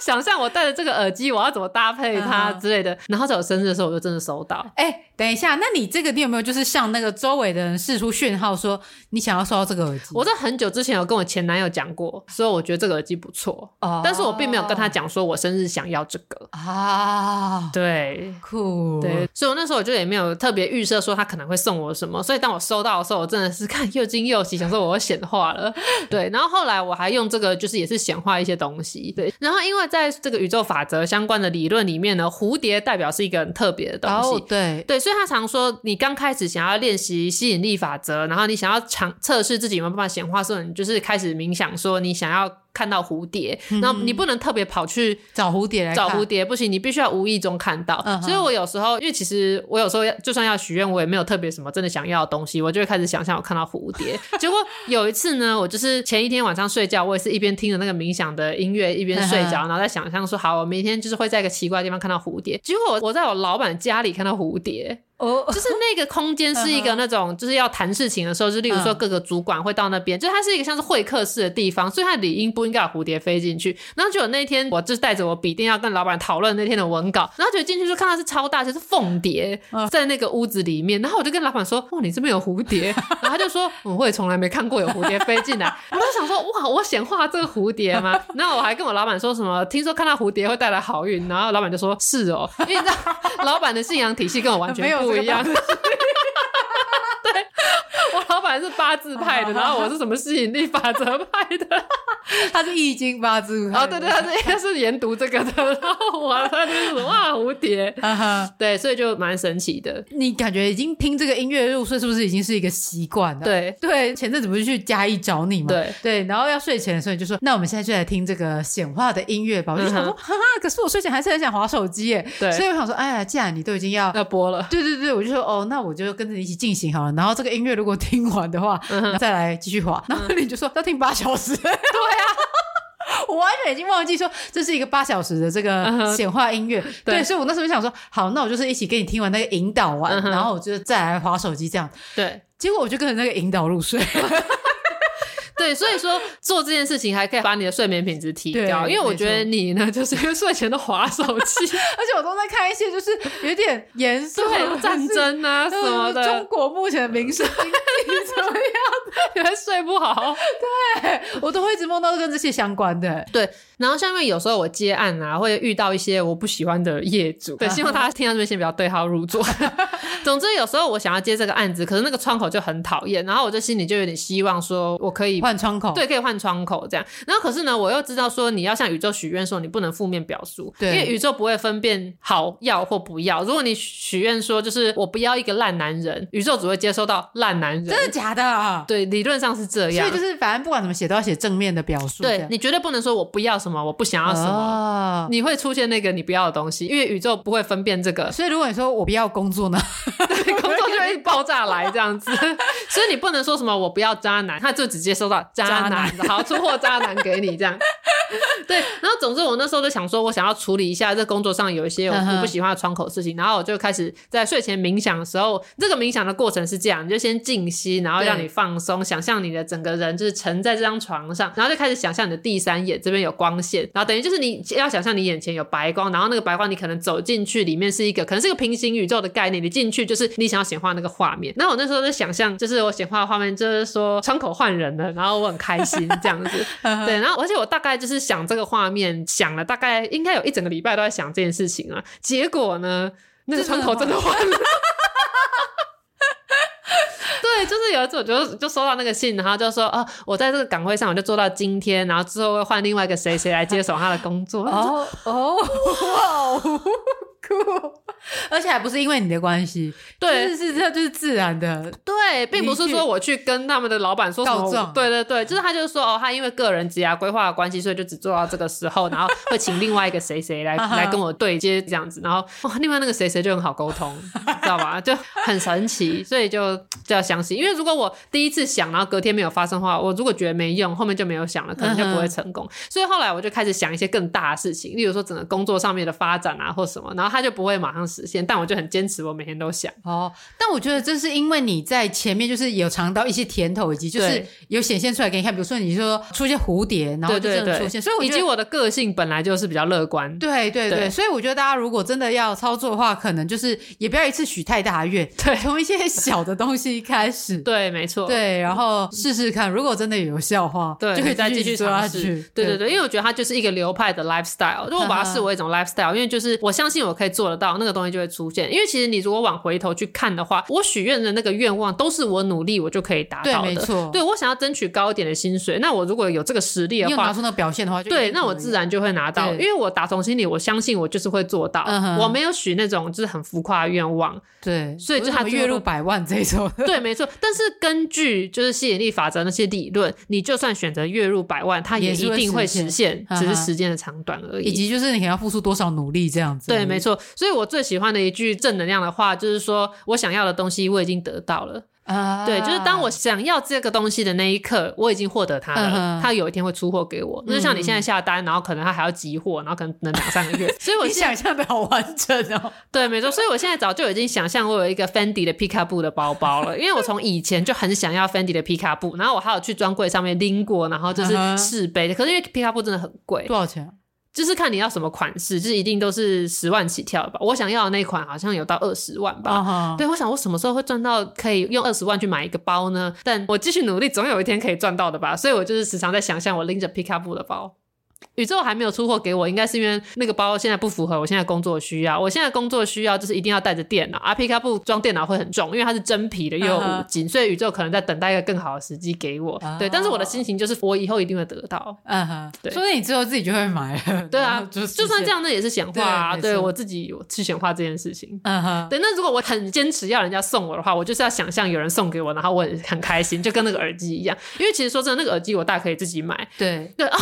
想象我戴着这个耳机，我要怎么搭配它之类的。然后在我生日的时候，我就真的收到。哎、欸，等一下，那你这个你有没有就是向那个周围的人试出讯号，说你想要收到这个耳机？我在很久之前有跟我前男友讲过，所以我觉得这个耳机不错。哦，但是我并没有跟他讲说我生日想要这个啊。对，酷。对，所以我那时候我就也没有特别预设说他可能会送我什么。所以当我收到的时候，我真的是看又惊又喜，想说我要显化了。对，然后后来我还用这个，就是也是显化一些东西。对，然后因为在这个宇宙法则相关的理论里面呢，蝴蝶代表是一个很特别的东西。哦、对对，所以他常说，你刚开始想要练习吸引力法则，然后你想要尝测试自己有没有办法显化的时候，你就是开始冥想，说你想要。看到蝴蝶，然后你不能特别跑去找蝴蝶来找蝴蝶，不行，你必须要无意中看到。Uh. 所以我有时候，因为其实我有时候就算要许愿，我也没有特别什么真的想要的东西，我就会开始想象我看到蝴蝶。结果有一次呢，我就是前一天晚上睡觉，我也是一边听着那个冥想的音乐一边睡着，然后在想象说，好，我明天就是会在一个奇怪的地方看到蝴蝶。结果我在我老板家里看到蝴蝶。哦，就是那个空间是一个那种，就是要谈事情的时候，就例如说各个主管会到那边，就它是一个像是会客室的地方，所以它理应不应该有蝴蝶飞进去。然后就有那天，我就是带着我笔电要跟老板讨论那天的文稿，然后就进去就看到是超大，就是凤蝶在那个屋子里面。然后我就跟老板说：“哇，你这边有蝴蝶？” 然后他就说：“我会从来没看过有蝴蝶飞进来。”我就想说：“哇，我显化这个蝴蝶吗？” 然后我还跟我老板说什么：“听说看到蝴蝶会带来好运。”然后老板就说：“是哦，因为你知道老板的信仰体系跟我完全不不一样。” 对，我老板是八字派的，然后我是什么吸引力法则派的，他是易经八字哦，对对，他是应该是研读这个的，然后我他就是哇蝴蝶，对，所以就蛮神奇的。你感觉已经听这个音乐入睡，是不是已经是一个习惯了？对对，前阵子不是去嘉义找你吗？对对，然后要睡前的时候你就说，那我们现在就来听这个显化的音乐吧。我就想说，哈哈，可是我睡前还是很想划手机耶。对，所以我想说，哎呀，既然你都已经要要播了，对对对，我就说哦，那我就跟着你一起进行好了。然后这个音乐如果听完的话，再来继续滑。然后你就说要听八小时。对啊，我 完全已经忘记说这是一个八小时的这个显化音乐。嗯、对，对，所以我那时候就想说，好，那我就是一起跟你听完那个引导完，然后我就再来滑手机这样。对，结果我就跟着那个引导入睡。对，所以说做这件事情还可以把你的睡眠品质提高，因为我觉得你呢，就是因为睡前都划手机，而且我都在看一些就是有点严肃的战争啊什么的，中国目前的民生经济怎么样？你会睡不好？对，我都会一直梦到跟这些相关的。对，然后下面有时候我接案啊，会遇到一些我不喜欢的业主，对，希望大家听到这边先不要对号入座。总之，有时候我想要接这个案子，可是那个窗口就很讨厌，然后我就心里就有点希望说，我可以换窗口，对，可以换窗口这样。然后可是呢，我又知道说，你要向宇宙许愿说，你不能负面表述，对，因为宇宙不会分辨好要或不要。如果你许愿说，就是我不要一个烂男人，宇宙只会接收到烂男人。真的假的？对，理论上是这样。所以就是反正不管怎么写，都要写正面的表述。对，你绝对不能说我不要什么，我不想要什么，哦、你会出现那个你不要的东西，因为宇宙不会分辨这个。所以如果你说我不要工作呢？对，工作就会爆炸来这样子。所以你不能说什么我不要渣男，他就直接收到渣男，渣男好出货渣男给你这样。对，然后总之我那时候就想说，我想要处理一下这工作上有一些我不喜欢的窗口事情，然后我就开始在睡前冥想的时候，这个冥想的过程是这样，你就先静息，然后让你放松，想象你的整个人就是沉在这张床上，然后就开始想象你的第三眼这边有光线，然后等于就是你要想象你眼前有白光，然后那个白光你可能走进去，里面是一个可能是一个平行宇宙的概念，你进去就是你想要显化那个画面。那我那时候在想象，就是我显化的画面就是说窗口换人了，然后我很开心这样子，对，然后而且我大概就是。想这个画面，想了大概应该有一整个礼拜都在想这件事情啊。结果呢，那个窗口真的换了。对，就是有一次我就就收到那个信，然后就说啊，我在这个岗位上我就做到今天，然后之后会换另外一个谁谁来接手他的工作。哦哦，哇！而且还不是因为你的关系，对，是是这就是自然的，对，并不是说我去跟他们的老板说什么，告状，对对对，就是他就是说哦，他因为个人职业规划的关系，所以就只做到这个时候，然后会请另外一个谁谁来 来跟我对接这样子，然后哇，另外那个谁谁就很好沟通，知道吧？就很神奇，所以就就要相信，因为如果我第一次想，然后隔天没有发生的话，我如果觉得没用，后面就没有想了，可能就不会成功。所以后来我就开始想一些更大的事情，例如说整个工作上面的发展啊，或什么，然后他。他就不会马上实现，但我就很坚持，我每天都想哦。但我觉得这是因为你在前面就是有尝到一些甜头，以及就是有显现出来给你看。比如说你说出现蝴蝶，然后就真的出现，所以我以及我的个性本来就是比较乐观。对对对，对，所以我觉得大家如果真的要操作的话，可能就是也不要一次许太大的愿，对，从一些小的东西开始。对，没错。对，然后试试看，如果真的有效的话，对，就可以再继续做下去。对对对，因为我觉得它就是一个流派的 lifestyle，如果把它视为一种 lifestyle，因为就是我相信我可以做得到那个东西。就会出现，因为其实你如果往回头去看的话，我许愿的那个愿望都是我努力我就可以达到的。对，没错。对，我想要争取高一点的薪水，那我如果有这个实力的话，拿出那个表现的话，对，那我自然就会拿到。因为我打从心里我相信我就是会做到。嗯、我没有许那种就是很浮夸的愿望。对，所以就他月入百万这种。对，没错。但是根据就是吸引力法则那些理论，你就算选择月入百万，它也一定会实现，只是时间的长短而已。以及就是你要付出多少努力这样子。对，没错。所以我最喜欢的一句正能量的话就是说，我想要的东西我已经得到了。啊，对，就是当我想要这个东西的那一刻，我已经获得它了。它有一天会出货给我，就像你现在下单，然后可能它还要集货，然后可能能两三个月。所以我想象的好完整哦。对，没错。所以我现在早就已经想象我有一个 Fendi 的皮卡布的包包了，因为我从以前就很想要 Fendi 的皮卡布，然后我还有去专柜上面拎过，然后就是试背。可是因为皮卡布真的很贵，多少钱？就是看你要什么款式，就是一定都是十万起跳吧。我想要的那款好像有到二十万吧。Uh -huh. 对，我想我什么时候会赚到可以用二十万去买一个包呢？但我继续努力，总有一天可以赚到的吧。所以我就是时常在想象我拎着皮卡布的包。宇宙还没有出货给我，应该是因为那个包现在不符合我现在工作需要。我现在工作需要就是一定要带着电脑，阿皮卡布装电脑会很重，因为它是真皮的，又有五金，uh -huh. 所以宇宙可能在等待一个更好的时机给我。Uh -huh. 对，但是我的心情就是我以后一定会得到。嗯哼，对，所以你之后自己就会买了。对啊，就算这样，那也是显化啊。对，对我自己去显化这件事情。嗯哼，对。那如果我很坚持要人家送我的话，我就是要想象有人送给我，然后我很很开心，就跟那个耳机一样。因为其实说真的，那个耳机我大可以自己买。对对哦。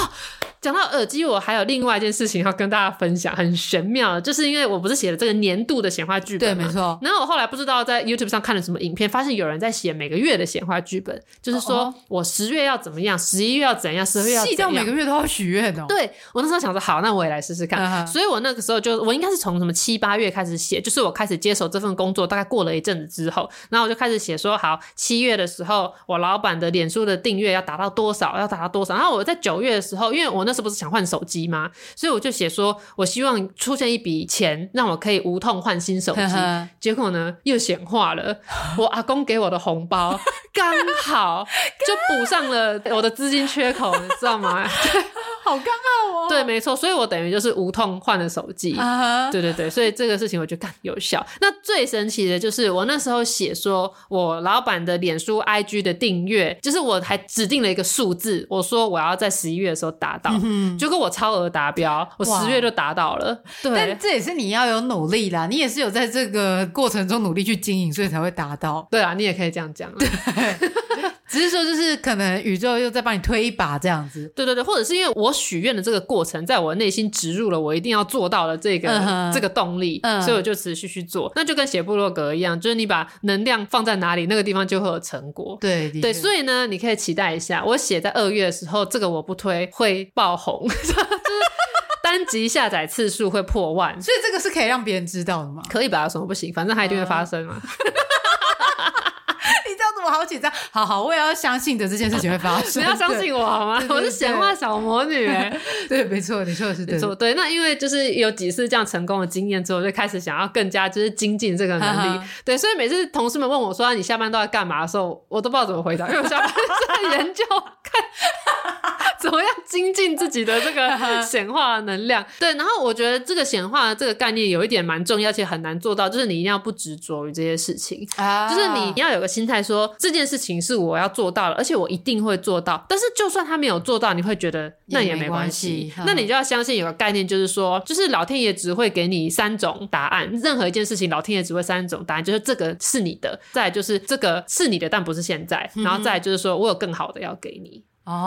讲到耳机，我还有另外一件事情要跟大家分享，很玄妙，就是因为我不是写了这个年度的显化剧本？对，没错。然后我后来不知道在 YouTube 上看了什么影片，发现有人在写每个月的显化剧本，就是说我十月要怎么样，十一月要怎样，十二月要怎样，每个月都要许愿哦。对，我那时候想说，好，那我也来试试看。Uh -huh. 所以我那个时候就，我应该是从什么七八月开始写，就是我开始接手这份工作，大概过了一阵子之后，然后我就开始写说，好，七月的时候，我老板的脸书的订阅要达到多少，要达到多少。然后我在九月的时候，因为我那时候不是想换手机。机吗？所以我就写说，我希望出现一笔钱，让我可以无痛换新手机。结果呢，又显化了，我阿公给我的红包刚好就补上了我的资金缺口，你知道吗？对。好刚好哦。对，没错，所以我等于就是无痛换了手机。Uh huh. 对对对，所以这个事情我觉得干有效。那最神奇的就是我那时候写说，我老板的脸书 IG 的订阅，就是我还指定了一个数字，我说我要在十一月的时候达到，结果我超额达标，我十月就达到了。哇对，但这也是你要有努力啦，你也是有在这个过程中努力去经营，所以才会达到。对啊，你也可以这样讲。对。只是说，就是可能宇宙又在帮你推一把这样子。对对对，或者是因为我许愿的这个过程，在我内心植入了我一定要做到的这个、uh. 这个动力，uh. 所以我就持续去做。那就跟写部落格一样，就是你把能量放在哪里，那个地方就会有成果。对对，所以呢，你可以期待一下，我写在二月的时候，这个我不推会爆红，就是单集下载次数会破万。所以这个是可以让别人知道的吗？可以吧？有什么不行？反正它一定会发生嘛。Uh 好紧张，好好，我也要相信的这件事情会发生。你要相信我好吗？我是显化小魔女，对，没错，你说的是对，没错，对。那因为就是有几次这样成功的经验之后，就开始想要更加就是精进这个能力。对，所以每次同事们问我说你下班都在干嘛的时候，我都不知道怎么回答，因 为我下班在研究看。怎么样精进自己的这个显化能量？对，然后我觉得这个显化这个概念有一点蛮重要，而且很难做到，就是你一定要不执着于这些事情啊，就是你要有个心态说，这件事情是我要做到了，而且我一定会做到。但是就算他没有做到，你会觉得那也没关系，那你就要相信有个概念，就是说，就是老天爷只会给你三种答案，任何一件事情老天爷只会三种答案，就是这个是你的，再来就是这个是你的，但不是现在，然后再来就是说我有更好的要给你。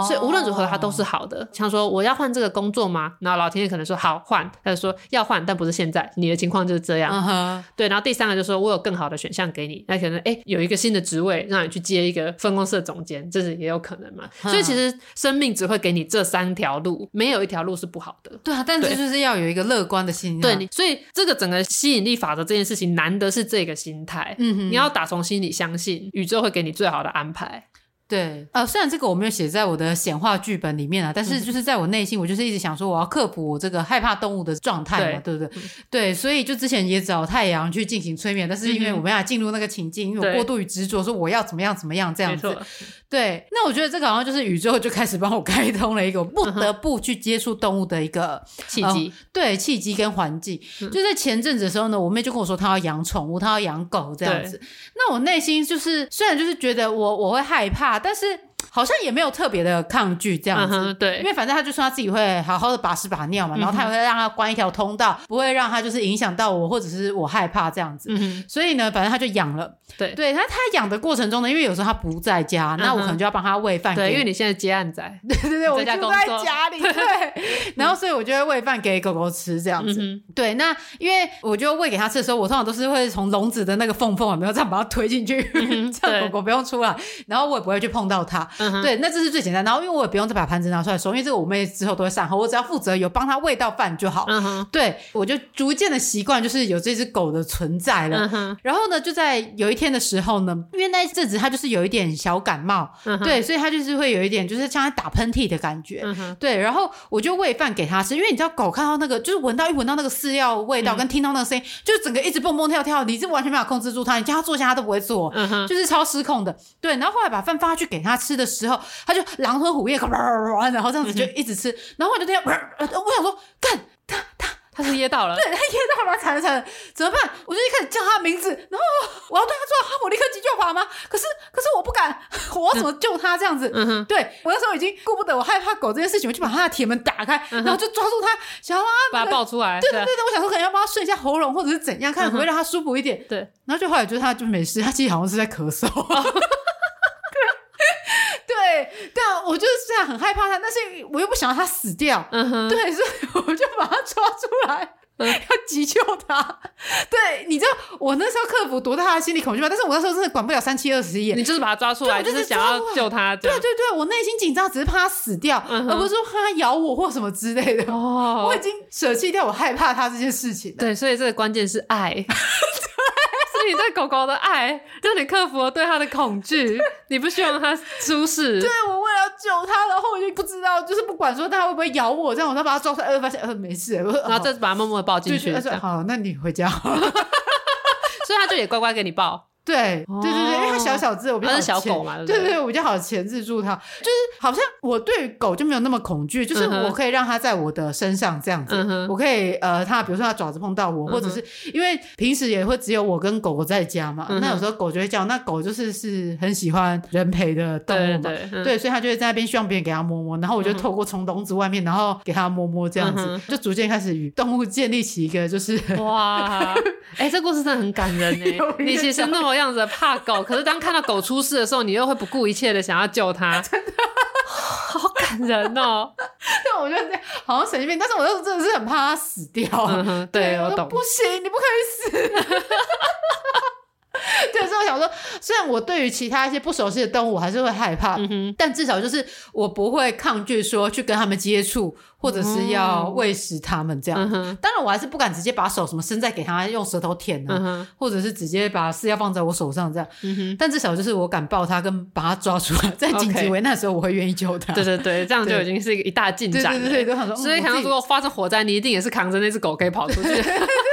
所以无论如何，它都是好的。像说我要换这个工作吗？然后老天爷可能说好换，他就说要换，但不是现在。你的情况就是这样。Uh. 对。然后第三个就是说我有更好的选项给你，那可能哎有一个新的职位让你去接一个分公司的总监，这是也有可能嘛。Uh. 所以其实生命只会给你这三条路，没有一条路是不好的。对啊，但是就是要有一个乐观的心态。对，所以这个整个吸引力法则这件事情难的是这个心态。嗯哼，你要打从心里相信宇宙会给你最好的安排。对，呃，虽然这个我没有写在我的显化剧本里面啊，但是就是在我内心，我就是一直想说，我要克服我这个害怕动物的状态嘛，对，对不对？对，所以就之前也找太阳去进行催眠，但是因为我没法进入那个情境，嗯、因为我过度于执着，说我要怎么样怎么样这样子。对，那我觉得这个好像就是宇宙就开始帮我开通了一个不得不去接触动物的一个契机，对，契机跟环境。就在前阵子的时候呢，我妹就跟我说她要养宠物，她要养狗这样子。那我内心就是虽然就是觉得我我会害怕，但是。好像也没有特别的抗拒这样子，嗯、对，因为反正他就说他自己会好好的把屎把尿嘛，嗯、然后他也会让他关一条通道，不会让他就是影响到我或者是我害怕这样子，嗯、所以呢，反正他就养了。对，对他他养的过程中呢，因为有时候他不在家，嗯、那我可能就要帮他喂饭。对，因为你现在接案仔，对对对，我就在家里，对，然后所以我就会喂饭给狗狗吃这样子。嗯、对，那因为我就喂给他吃的时候，我通常都是会从笼子的那个缝缝，没有这样把它推进去，嗯、这样狗狗不用出来，然后我也不会去碰到它。对，那这是最。简单，然后因为我也不用再把盘子拿出来收，因为这个我妹之后都会善后，我只要负责有帮她喂到饭就好。嗯哼，对，我就逐渐的习惯就是有这只狗的存在了。嗯哼，然后呢，就在有一天的时候呢，因为那一阵子它就是有一点小感冒，对，所以它就是会有一点就是像它打喷嚏的感觉。嗯哼，对，然后我就喂饭给它吃，因为你知道狗看到那个就是闻到一闻到那个饲料味道，嗯、跟听到那个声音，就整个一直蹦蹦跳跳，你是完全没法控制住它，你叫它坐下它都不会坐，嗯哼，就是超失控的。对，然后后来把饭发去给它吃的时候，他就狼吞虎咽。然后这样子就一直吃，嗯、然后我就听到，我想说，干他他他是噎到了，对他噎到了，惨了惨了，怎么办？我就一开始叫他的名字，然后我要对他做哈姆立刻急救法吗？可是可是我不敢，我要怎么救他这样子？嗯哼，对我那时候已经顾不得我害怕狗这件事情，我就把他的铁门打开，嗯、然后就抓住他，想要把他抱出来。对对对对，我想说可能要帮他顺一下喉咙或者是怎样，看会不会让他舒服一点。对，然后就后来觉得他就没事，他其实好像是在咳嗽。对啊，很害怕他，但是我又不想让他死掉。嗯哼，对，所以我就把他抓出来，嗯、要急救他。对，你知道我那时候克服多大的心理恐惧吗？但是我那时候真的管不了三七二十一，你就是把他抓出来，就，是想要救他。对对对，我内心紧张，只是怕他死掉，嗯、而不是说怕他咬我或什么之类的。哦，我已经舍弃掉我害怕他这件事情。对，所以这个关键是爱。你对狗狗的爱，让你克服了对它的恐惧。你不希望它出事。对，我为了救它，然后我就不知道，就是不管说它会不会咬我，这样我才把它抓出来，呃，发现呃没事，然后再把它默默的抱进去。好，那你回家。所以它就也乖乖给你抱。对对对对，因为它小小只，我比较好是小狗嘛，对对对，我比较好钳制住它。就是好像我对狗就没有那么恐惧，就是我可以让它在我的身上这样子，我可以呃，它比如说它爪子碰到我，或者是因为平时也会只有我跟狗狗在家嘛，那有时候狗就会叫，那狗就是是很喜欢人陪的动物嘛，对，所以它就会在那边希望别人给它摸摸，然后我就透过从笼子外面，然后给它摸摸这样子，就逐渐开始与动物建立起一个就是哇，哎，这故事真的很感人哎，你其实那么样子怕狗，可是当看到狗出事的时候，你又会不顾一切的想要救它，真的好感人哦。但我觉得这样好像神经病，但是我又真的是很怕它死掉。对，我懂。不行，你不可以死。对，所以我想说，虽然我对于其他一些不熟悉的动物，我还是会害怕，嗯、但至少就是我不会抗拒说去跟他们接触，或者是要喂食他们这样。嗯、当然，我还是不敢直接把手什么伸在给他用舌头舔呢、啊，嗯、或者是直接把饲料放在我手上这样。嗯、但至少就是我敢抱它，跟把它抓出来，在紧急危难的时候，我会愿意救它。对对对，这样就已经是一个一大进展了。对对对，对所以想说，如果发生火灾，你一定也是扛着那只狗可以跑出去。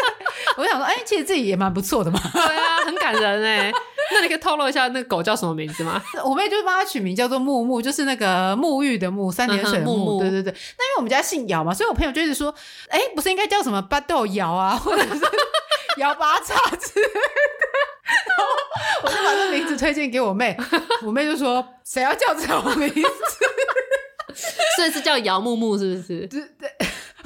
我想说，哎、欸，其实自己也蛮不错的嘛。对啊，很感人哎。那你可以透露一下那个狗叫什么名字吗？我妹就帮它取名叫做木木，就是那个沐浴的沐，三点水的木。木木对对对。那因为我们家姓姚嘛，所以我朋友就一直说，哎、欸，不是应该叫什么巴豆姚啊，或者是姚八叉之类的。然后我就把这名字推荐给我妹，我妹就说，谁要叫这种名字？所以是叫姚木木是不是？对对。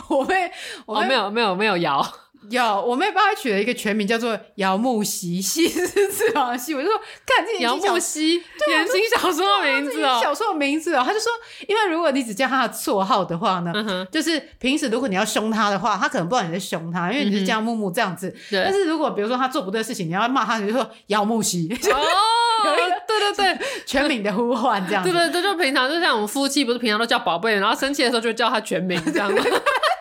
我妹，我妹、哦、没有没有没有姚。有，我妹帮他取了一个全名，叫做姚木熙，熙是翅膀的熙。我就说，看这姚木熙，言情小说的名字哦，小说的名字哦。他就说，因为如果你只叫他的绰号的话呢，就是平时如果你要凶他的话，他可能不知道你在凶他，因为你是叫木木这样子。但是如果比如说他做不对的事情，你要骂他，你就说姚木熙。哦，对对对，全名的呼唤这样子。对对对，就平常就像我们夫妻，不是平常都叫宝贝，然后生气的时候就叫他全名这样子。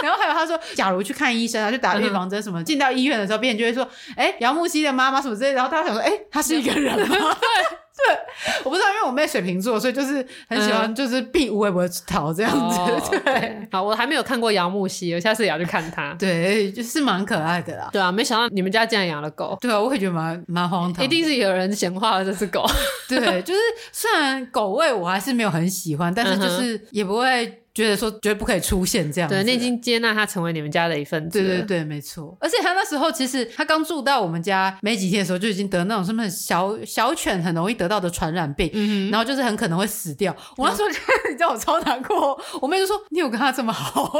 然后还有他说，假如去看医生啊，去打预防针什么，进到医院的时候，别人就会说，哎，姚木西的妈妈什么之类的。然后他想说，哎，他是一个人吗？对。对，我不知道，因为我妹水瓶座，所以就是很喜欢，就是避无微不逃这样子。对，好，我还没有看过姚木熙，我下次也要去看他。对，就是蛮可爱的啦。对啊，没想到你们家竟然养了狗。对啊，我也觉得蛮蛮荒唐。一定是有人显化了这只狗。对，就是虽然狗味我还是没有很喜欢，但是就是也不会。觉得说绝对不可以出现这样子，对，你已经接纳他成为你们家的一份子。对对对，没错。而且他那时候其实他刚住到我们家没几天的时候，就已经得那种什么小小犬很容易得到的传染病，嗯、哼然后就是很可能会死掉。我那时候就你知道我超难过，我妹就说：“你有跟他这么好？”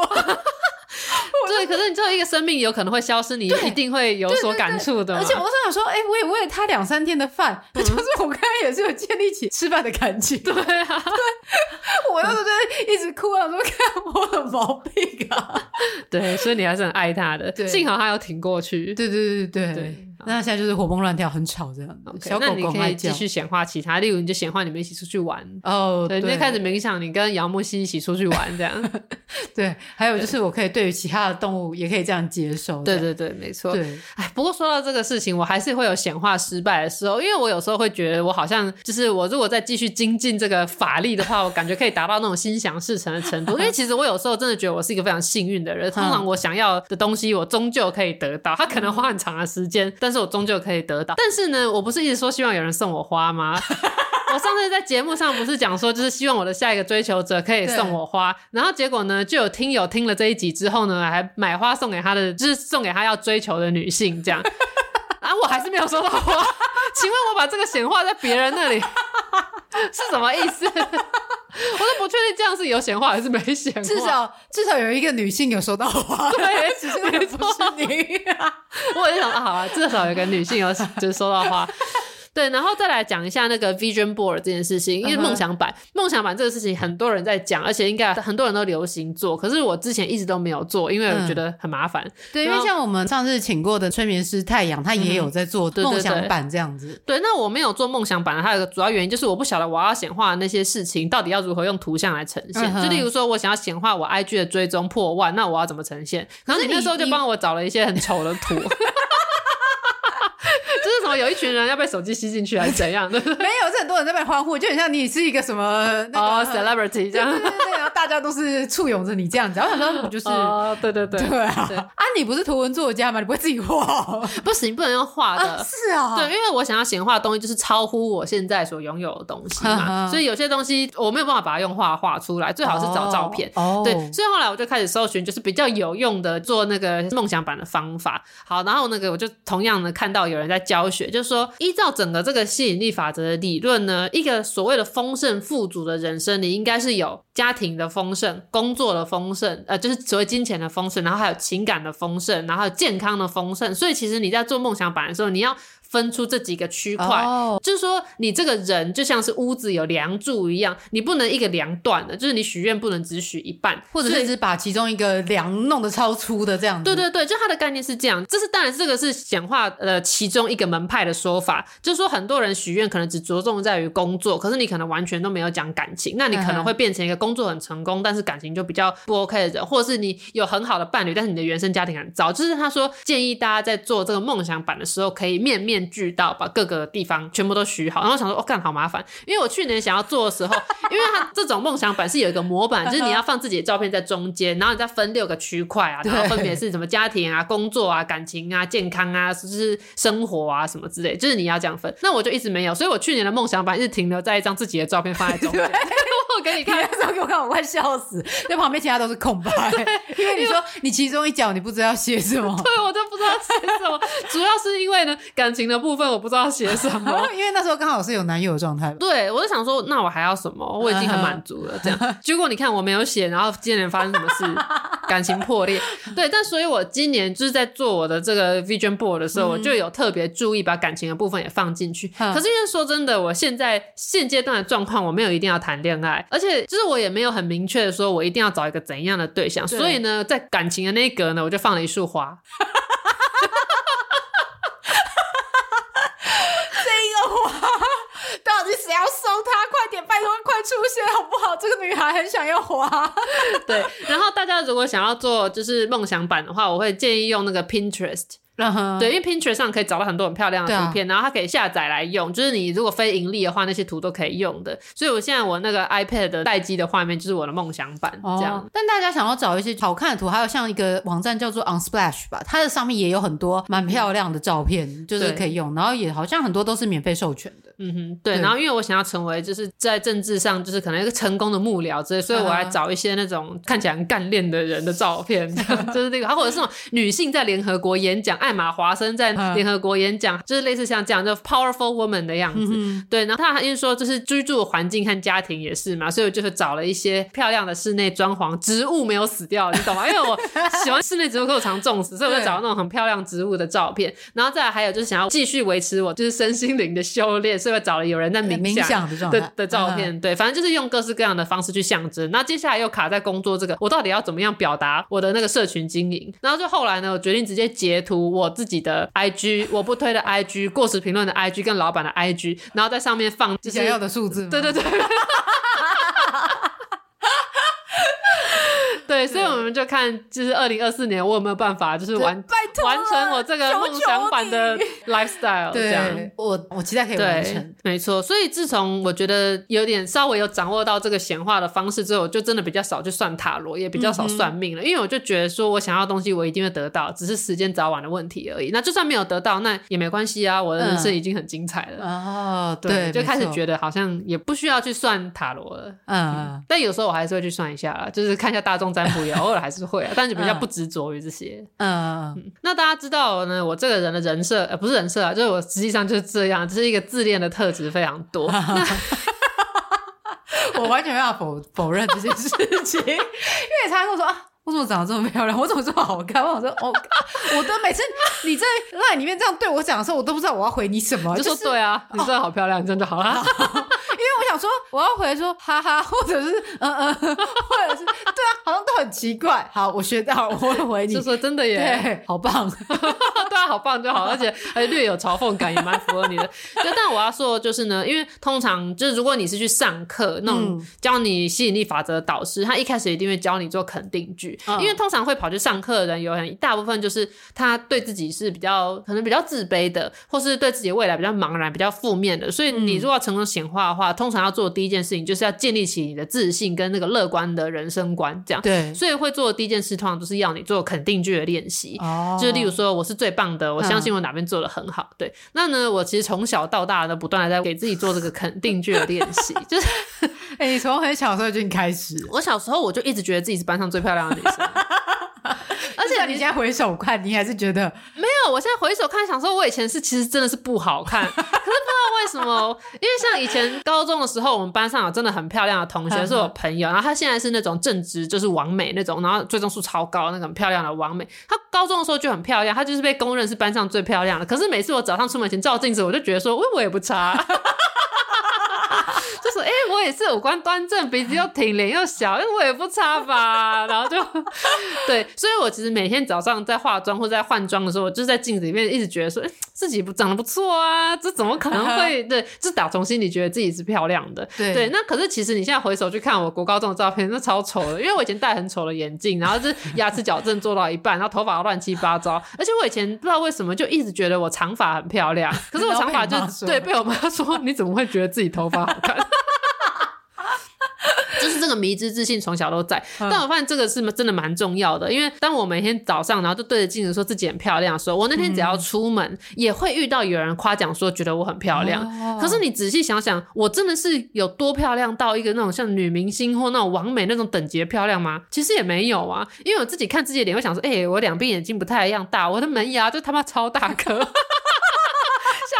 对，可是你知道一个生命有可能会消失，你一定会有所感触的。而且我是想说，哎，我也喂了他两三天的饭，就是我刚刚也是有建立起吃饭的感情。对啊，对，我那时候就一直哭啊，说看我有毛病啊。对，所以你还是很爱他的，幸好他有挺过去。对对对对对。那现在就是活蹦乱跳，很吵这样。小狗狗可以继续显化其他，例如你就显化你们一起出去玩哦。对，你就开始冥想，你跟姚木西一起出去玩这样。对，还有就是我可以对于其他的动物也可以这样接受。对对对，没错。对，哎，不过说到这个事情，我还是会有显化失败的时候，因为我有时候会觉得我好像就是我如果再继续精进这个法力的话，我感觉可以达到那种心想事成的程度。因为其实我有时候真的觉得我是一个非常幸运的人，通常我想要的东西我终究可以得到，它可能花很长的时间，但但是我终究可以得到。但是呢，我不是一直说希望有人送我花吗？我上次在节目上不是讲说，就是希望我的下一个追求者可以送我花，然后结果呢，就有听友听了这一集之后呢，还买花送给他的，就是送给他要追求的女性这样。啊，我还是没有收到花，请问我把这个显化在别人那里 是什么意思？我都不确定这样是有显化还是没显化。至少至少有一个女性有收到花，对，只是不是你。我就想啊，好啊，至少有一个女性有就是收到花。对，然后再来讲一下那个 Vision Board 这件事情，因为梦想版，梦想版这个事情很多人在讲，而且应该很多人都流行做，可是我之前一直都没有做，因为我觉得很麻烦。对，因为像我们上次请过的催眠师太阳，他也有在做梦想版这样子。对，那我没有做梦想版，它有个主要原因就是我不晓得我要显化的那些事情到底要如何用图像来呈现。就例如说，我想要显化我 IG 的追踪破万，那我要怎么呈现？然后你那时候就帮我找了一些很丑的图。有一群人要被手机吸进去还是怎样的？没有，是很多人在被欢呼，就很像你是一个什么那个 celebrity 这样。对对对，然后大家都是簇拥着你这样子。我想说，我就是，哦，对对对，对啊。啊，你不是图文作家吗？你不会自己画？不行，不能用画的。是啊，对，因为我想要显化的东西就是超乎我现在所拥有的东西嘛，所以有些东西我没有办法把它用画画出来，最好是找照片。哦，对，所以后来我就开始搜寻，就是比较有用的做那个梦想版的方法。好，然后那个我就同样的看到有人在教学，就是说依照整个这个吸引力法则的理论呢，一个所谓的丰盛富足的人生，你应该是有家庭的丰盛、工作的丰盛，呃，就是所谓金钱的丰盛，然后还有情感的丰盛，然后还有健康的丰盛。所以其实你在做梦想版的时候，你要。分出这几个区块，oh. 就是说你这个人就像是屋子有梁柱一样，你不能一个梁断了，就是你许愿不能只许一半，或者是只把其中一个梁弄得超粗的这样子。对对对，就它的概念是这样。这是当然，这个是显化呃其中一个门派的说法，就是说很多人许愿可能只着重在于工作，可是你可能完全都没有讲感情，那你可能会变成一个工作很成功，但是感情就比较不 OK 的人，或者是你有很好的伴侣，但是你的原生家庭很糟。就是他说建议大家在做这个梦想版的时候，可以面面俱到，把各个地方全部都许好，然后我想说，哦，干好麻烦，因为我去年想要做的时候，因为他这种梦想版是有一个模板，就是你要放自己的照片在中间，然后你再分六个区块啊，然后分别是什么家庭啊、工作啊、感情啊、健康啊，就是生活啊什么之类，就是你要这样分。那我就一直没有，所以我去年的梦想版一直停留在一张自己的照片放在中间。我给你看的时候，给我看，我快笑死，那旁边其他都是空白，因为你说你其中一角你不知道写什么，对，我都不知道写什么，主要是因为呢感情的部分我不知道写什么，因为那时候刚好是有男友的状态。对，我就想说，那我还要什么？我已经很满足了。这样，结果你看我没有写，然后今年发生什么事？感情破裂。对，但所以我今年就是在做我的这个 vision board 的时候，我就有特别注意把感情的部分也放进去。可是因为说真的，我现在现阶段的状况，我没有一定要谈恋爱。而且，就是我也没有很明确的说，我一定要找一个怎样的对象。对所以呢，在感情的那一格呢，我就放了一束花。这一个花到底谁要收它？快点，拜托，快出现好不好？这个女孩很想要花。对，然后大家如果想要做就是梦想版的话，我会建议用那个 Pinterest。对，因为 Pinterest 上可以找到很多很漂亮的图片，啊、然后它可以下载来用。就是你如果非盈利的话，那些图都可以用的。所以我现在我那个 iPad 的待机的画面就是我的梦想版，这样、哦。但大家想要找一些好看的图，还有像一个网站叫做 Unsplash 吧，它的上面也有很多蛮漂亮的照片，嗯、就是可以用。然后也好像很多都是免费授权的。嗯哼，对。对，然后因为我想要成为就是在政治上就是可能一个成功的幕僚之类，所以我还找一些那种看起来很干练的人的照片，就是那个，或者是那种女性在联合国演讲，艾玛华生在。联合国演讲就是类似像这样，就 powerful woman 的样子，嗯、对。然后他因为说，就是居住环境和家庭也是嘛，所以我就是找了一些漂亮的室内装潢，植物没有死掉，你懂吗？因为我喜欢室内植物，可我常种死，所以我就找那种很漂亮植物的照片。然后再来还有就是想要继续维持我就是身心灵的修炼，所以我找了有人在冥想，冥想的的，的照片。嗯、对，反正就是用各式各样的方式去象征。那接下来又卡在工作这个，我到底要怎么样表达我的那个社群经营？然后就后来呢，我决定直接截图我自己的。IG 我不推的 IG 过时评论的 IG 跟老板的 IG，然后在上面放你想要的数字，对对对。对，所以我们就看，就是二零二四年我有没有办法，就是完完成我这个梦想版的 lifestyle。对，这样我我期待可以完成。没错，所以自从我觉得有点稍微有掌握到这个显化的方式之后，我就真的比较少去算塔罗，也比较少算命了。嗯、因为我就觉得说我想要的东西，我一定会得到，只是时间早晚的问题而已。那就算没有得到，那也没关系啊，我的人生已经很精彩了。哦、嗯，对，对就开始觉得好像也不需要去算塔罗了。嗯，嗯，但有时候我还是会去算一下啦，就是看一下大众占卜也偶尔还是会啊，但是比较不执着于这些。嗯，嗯，那大家知道呢，我这个人的人设呃不是人设啊，就是我实际上就是这样，只是一个自恋的特质非常多。我完全没办法否否认这件事情，因为他跟我说啊。我怎么长得这么漂亮？我怎么这么好看？我说哦，我都每次你在 LINE 里面这样对我讲的时候，我都不知道我要回你什么。就说对啊，你真的好漂亮，这样就好了。因为我想说，我要回说哈哈，或者是嗯嗯，或者是很奇怪。好，我学到，我会回你。就说真的耶，对，好棒，对啊，好棒就好，而且还略有嘲讽感，也蛮符合你的。就但我要说的就是呢，因为通常就是如果你是去上课那种教你吸引力法则的导师，他一开始一定会教你做肯定句。因为通常会跑去上课的人，有很一大部分就是他对自己是比较可能比较自卑的，或是对自己未来比较茫然、比较负面的。所以你如果要成功显化的话，通常常要做的第一件事情，就是要建立起你的自信跟那个乐观的人生观，这样。对，所以会做的第一件事，通常都是要你做肯定句的练习。哦，就是例如说，我是最棒的，我相信我哪边做的很好。嗯、对，那呢，我其实从小到大都不断的在给自己做这个肯定句的练习，就是，哎、欸，你从很小的时候就已经开始。我小时候我就一直觉得自己是班上最漂亮的女生。而且你现在回首看，你还是觉得没有。我现在回首看，想说我以前是其实真的是不好看，可是不知道为什么。因为像以前高中的时候，我们班上有真的很漂亮的同学是我朋友，然后她现在是那种正直，就是完美那种，然后最终数超高那种漂亮的完美。她高中的时候就很漂亮，她就是被公认是班上最漂亮的。可是每次我早上出门前照镜子，我就觉得说，喂，我也不差。就是哎、欸，我也是五官端正，鼻子又挺，脸又小，因为我也不差吧。然后就 对，所以我其实每天早上在化妆或者在换装的时候，我就在镜子里面一直觉得说，哎、欸，自己不长得不错啊，这怎么可能会？对，就打从心里觉得自己是漂亮的。对，对，那可是其实你现在回首去看我国高中的照片，那超丑的，因为我以前戴很丑的眼镜，然后是牙齿矫正做到一半，然后头发乱七八糟，而且我以前不知道为什么就一直觉得我长发很漂亮，可是我长发就对被我妈说，你怎么会觉得自己头发好看？就是这个迷之自信从小都在，但我发现这个是真的蛮重要的，因为当我每天早上然后就对着镜子说自己很漂亮的时候，我那天只要出门也会遇到有人夸奖说觉得我很漂亮。可是你仔细想想，我真的是有多漂亮到一个那种像女明星或那种完美那种等级的漂亮吗？其实也没有啊，因为我自己看自己的脸会想说，哎，我两边眼睛不太一样大，我的门牙就他妈超大颗。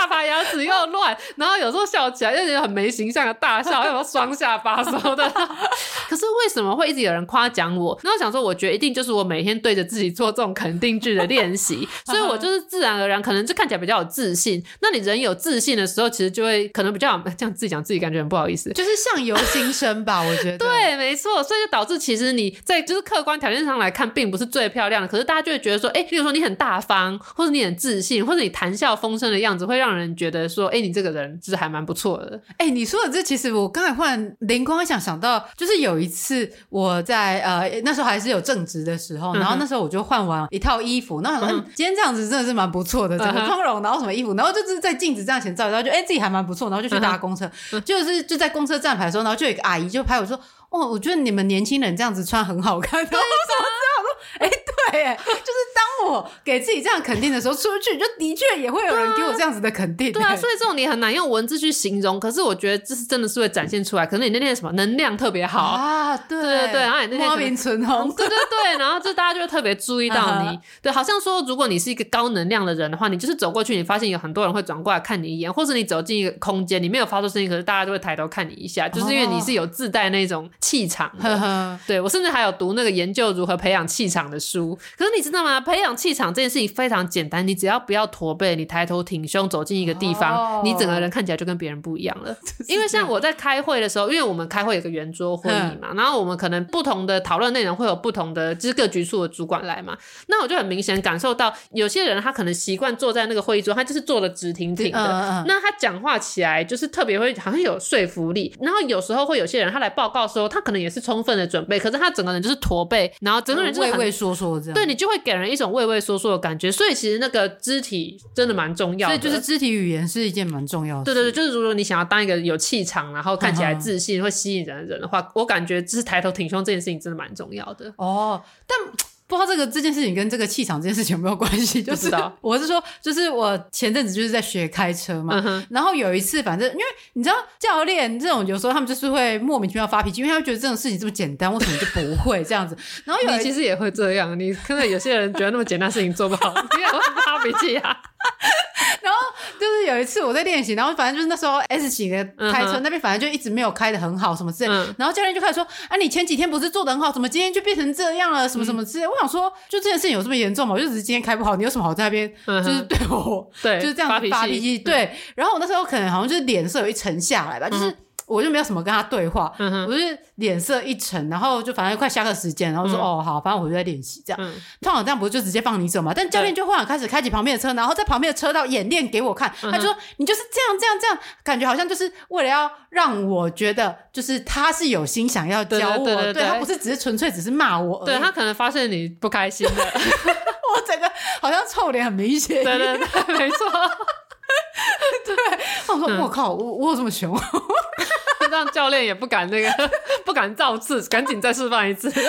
下巴牙齿又乱，然后有时候笑起来又觉得很没形象的大笑，又有双下巴什么的。可是为什么会一直有人夸奖我？然后想说，我觉得一定就是我每天对着自己做这种肯定句的练习，所以我就是自然而然可能就看起来比较有自信。那你人有自信的时候，其实就会可能比较这样自己讲自己感觉很不好意思，就是相由心生吧。我觉得 对，没错。所以就导致其实你在就是客观条件上来看，并不是最漂亮的。可是大家就会觉得说，哎，例如说你很大方，或者你很自信，或者你谈笑风生的样子，会让让人觉得说，哎、欸，你这个人就是还蛮不错的。哎、欸，你说的这其实我刚才忽然灵光一想，想到就是有一次我在呃那时候还是有正职的时候，然后那时候我就换完一套衣服，然后想说今天这样子真的是蛮不错的，整个妆容，然后什么衣服，然后就是在镜子这样前照，一照就哎、欸、自己还蛮不错，然后就去搭公车，就是就在公车站牌的时候，然后就有一个阿姨就拍我说，哦，我觉得你们年轻人这样子穿很好看。对哎、欸，对，就是当我给自己这样肯定的时候，出去就的确也会有人给我这样子的肯定。对啊，所以这种你很难用文字去形容，可是我觉得这是真的是会展现出来。可能你那天什么能量特别好啊，对对对，然后你那天花名存红，对对对，然后就大家就会特别注意到你。对，好像说如果你是一个高能量的人的话，你就是走过去，你发现有很多人会转过来看你一眼，或者你走进一个空间，你没有发出声音，可是大家就会抬头看你一下，就是因为你是有自带那种气场的。对，我甚至还有读那个研究如何培养气场的书。可是你知道吗？培养气场这件事情非常简单，你只要不要驼背，你抬头挺胸走进一个地方，oh. 你整个人看起来就跟别人不一样了。因为像我在开会的时候，因为我们开会有个圆桌会议嘛，然后我们可能不同的讨论内容会有不同的，就是各局处的主管来嘛，那我就很明显感受到，有些人他可能习惯坐在那个会议桌，他就是坐的直挺挺的，那他讲话起来就是特别会好像有说服力。然后有时候会有些人他来报告的时候，他可能也是充分的准备，可是他整个人就是驼背，然后整个人就是畏畏缩缩这样。对，你就会给人一种畏畏缩缩的感觉，所以其实那个肢体真的蛮重要的。所以就是肢体语言是一件蛮重要的。对对对，就是如果你想要当一个有气场，然后看起来自信、会吸引人的人的话，我感觉就是抬头挺胸这件事情真的蛮重要的。哦，但。不知道这个这件事情跟这个气场这件事情有没有关系？就是我是说，就是我前阵子就是在学开车嘛，嗯、然后有一次，反正因为你知道教练这种有时候他们就是会莫名其妙发脾气，因为他们觉得这种事情这么简单，为什么就不会这样子？然后有你其实也会这样，你可能有些人觉得那么简单事情做不好，你也会发脾气啊。然后就是有一次我在练习，然后反正就是那时候 S 型的开车、嗯、那边反正就一直没有开的很好什么之类，嗯、然后教练就开始说：“啊，你前几天不是做的很好，怎么今天就变成这样了？什么什么之类。嗯”我想说，就这件事情有这么严重吗？我就只是今天开不好，你有什么好在那边就是对我对就是这样子发脾气？对。然后我那时候可能好像就是脸色有一沉下来吧，嗯、就是。我就没有什么跟他对话，嗯、我就是脸色一沉，然后就反正快下课时间，然后说、嗯、哦好，反正我就在练习这样。嗯、通常这样不是就直接放你走嘛？但教练就忽然开始开启旁边的车，然后在旁边的车道演练给我看。他就说你就是这样这样这样，感觉好像就是为了要让我觉得就是他是有心想要教我，对，他不是只是纯粹只是骂我而已。对他可能发现你不开心了，我整个好像臭脸很明显。对对对，没错。对，我说我靠，我我有这么凶。让教练也不敢那个，不敢造次，赶紧再示范一次。对，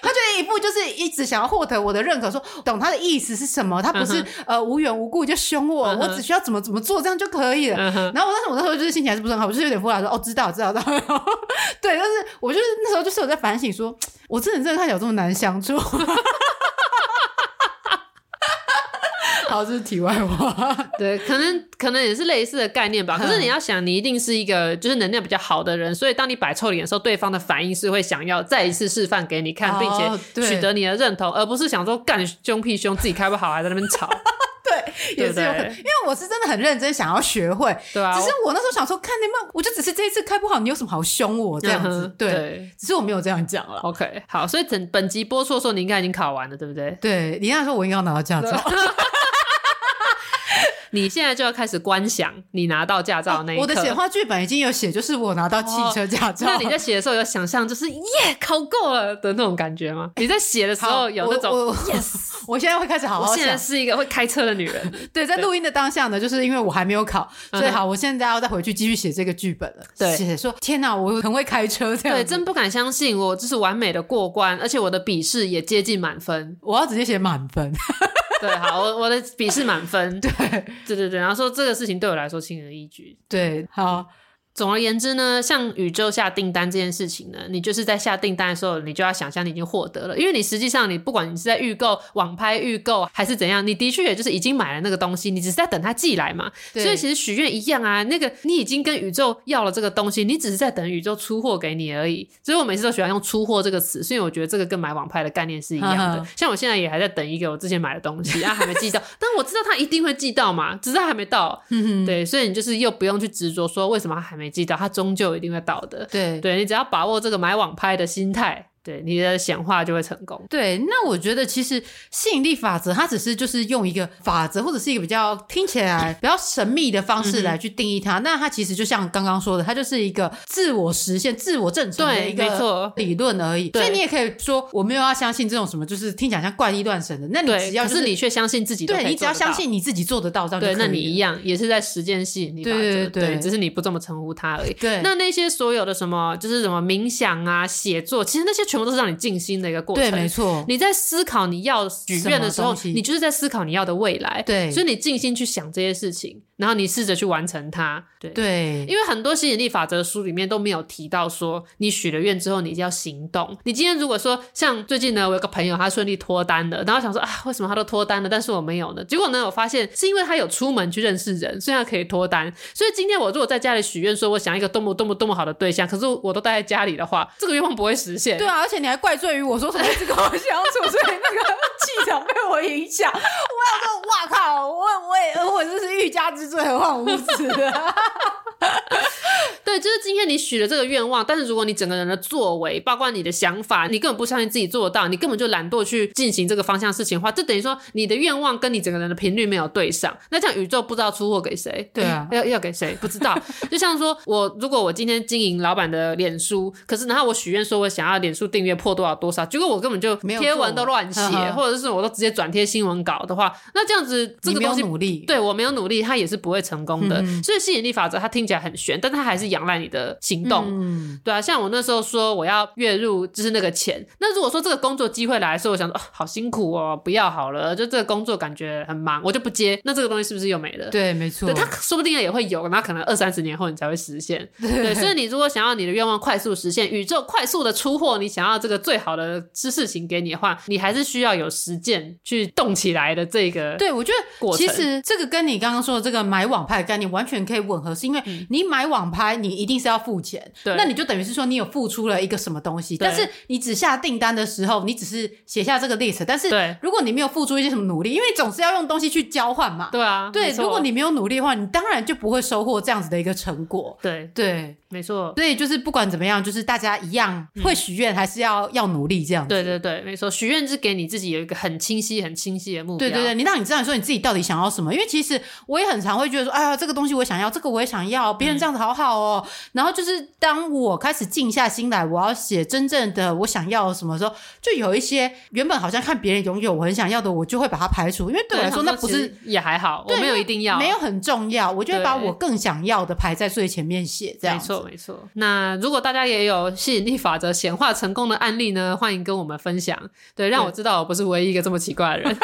他就一步就是一直想要获得我的认可，说懂他的意思是什么，他不是、嗯、呃无缘无故就凶我，嗯、我只需要怎么怎么做这样就可以了。嗯、然后我当时我那时候就是心情还是不是很好，我就是有点敷衍说哦知道知道知道。对，但是我就是那时候就是我在反省说，我真的真的看起来有这么难相处。好，这是题外话。对，可能可能也是类似的概念吧。可是你要想，你一定是一个就是能量比较好的人，所以当你摆臭脸的时候，对方的反应是会想要再一次示范给你看，并且取得你的认同，而不是想说干凶屁凶，自己开不好还在那边吵。对，也是有可能，因为我是真的很认真想要学会。对啊，只是我那时候想说，看你们，我就只是这一次开不好，你有什么好凶我这样子？对，只是我没有这样讲了。OK，好，所以整本集播出的时候，你应该已经考完了，对不对？对，你那时候我应该要拿到驾照。你现在就要开始观想你拿到驾照那一刻。我的显化剧本已经有写，就是我拿到汽车驾照。那你在写的时候有想象，就是耶考过了的那种感觉吗？你在写的时候有那种 yes，我现在会开始好好想。我现在是一个会开车的女人。对，在录音的当下呢，就是因为我还没有考，所以好，我现在要再回去继续写这个剧本了。对，写说天哪，我很会开车，这样对，真不敢相信我就是完美的过关，而且我的笔试也接近满分，我要直接写满分。对，好，我我的笔试满分，对，对对对，然后说这个事情对我来说轻而易举，对，好。总而言之呢，像宇宙下订单这件事情呢，你就是在下订单的时候，你就要想象你已经获得了，因为你实际上你不管你是在预购、网拍预购还是怎样，你的确也就是已经买了那个东西，你只是在等它寄来嘛。对所以其实许愿一样啊，那个你已经跟宇宙要了这个东西，你只是在等宇宙出货给你而已。所以我每次都喜欢用“出货”这个词，因为我觉得这个跟买网拍的概念是一样的。像我现在也还在等一个我之前买的东西，啊还没寄到，但我知道它一定会寄到嘛，只是它还没到。对，所以你就是又不用去执着说为什么它还没寄到，它终究。一定会到的，对，对，你只要把握这个买网拍的心态。对，你的显化就会成功。对，那我觉得其实吸引力法则它只是就是用一个法则或者是一个比较听起来比较神秘的方式来去定义它。嗯、那它其实就像刚刚说的，它就是一个自我实现、自我证成的一个理论而已。所以你也可以说我没有要相信这种什么，就是听起来像怪力乱神的。那你只要、就是、你却相信自己，对，你只要相信你自己做得到，这样。对，那你一样也是在实践吸引力法则。对对对，对，只是你不这么称呼它而已。对，那那些所有的什么就是什么冥想啊、写作，其实那些全部都是让你静心的一个过程，对，没错。你在思考你要许愿的时候，你就是在思考你要的未来，对。所以你静心去想这些事情，然后你试着去完成它，对。对，因为很多吸引力法则书里面都没有提到说，你许了愿之后，你就要行动。你今天如果说像最近呢，我有个朋友他顺利脱单了，然后想说啊，为什么他都脱单了，但是我没有呢？结果呢，我发现是因为他有出门去认识人，所以他可以脱单。所以今天我如果在家里许愿，说我想一个多么多么多么好的对象，可是我都待在家里的话，这个愿望不会实现。对啊，而且你还怪罪于我。我说什么一直跟我相处，所以那个 气场被我影响。我要说，哇靠！我我也我这是欲加之罪，何患无辞啊！对，就是今天你许了这个愿望，但是如果你整个人的作为，包括你的想法，你根本不相信自己做得到，你根本就懒惰去进行这个方向事情的话，这等于说你的愿望跟你整个人的频率没有对上。那这样宇宙不知道出货给谁？对啊，要要给谁？不知道。就像说我如果我今天经营老板的脸书，可是然后我许愿说我想要脸书订阅破多少多少，结果我根本就贴文都乱写，或者是我都直接转贴新闻稿的话，那这样子这个东西努力，对我没有努力，它也是不会成功的。嗯、所以吸引力法则它听起来很玄，但它还是仰赖你的行动。嗯、对啊，像我那时候说我要月入就是那个钱，那如果说这个工作机会来的时候，我想说、哦、好辛苦哦，不要好了，就这个工作感觉很忙，我就不接。那这个东西是不是又没了？对，没错。对，它说不定也会有，那可能二三十年后你才会实现。对，对，所以你如果想要你的愿望快速实现，宇宙快速的出货，你想要这个最好的事情给你的话，你还是需要有实践去动起来的这个。对，我觉得其实这个跟你刚刚说的这个买网拍的概念完全可以吻合，是因为你买网拍，你一定是要付钱，对，那你就等于是说你有付出了一个什么东西，但是你只下订单的时候，你只是写下这个 list，但是如果你没有付出一些什么努力，因为总是要用东西去交换嘛，对啊，对，如果你没有努力的话，你当然就不会收获这样子的一个成果，对。对。对没错，所以就是不管怎么样，就是大家一样会许愿，还是要、嗯、要努力这样子。对对对，没错，许愿是给你自己有一个很清晰、很清晰的目标。对对对，你让你知道你说你自己到底想要什么。因为其实我也很常会觉得说，哎呀，这个东西我想要，这个我也想要，别人这样子好好哦。嗯、然后就是当我开始静下心来，我要写真正的我想要什么时候，就有一些原本好像看别人拥有我很想要的，我就会把它排除。因为对我来说，那不是也还好，对我没有一定要，没有很重要，我就会把我更想要的排在最前面写。这样没错。没错。那如果大家也有吸引力法则显化成功的案例呢，欢迎跟我们分享，对，让我知道我不是唯一一个这么奇怪的人。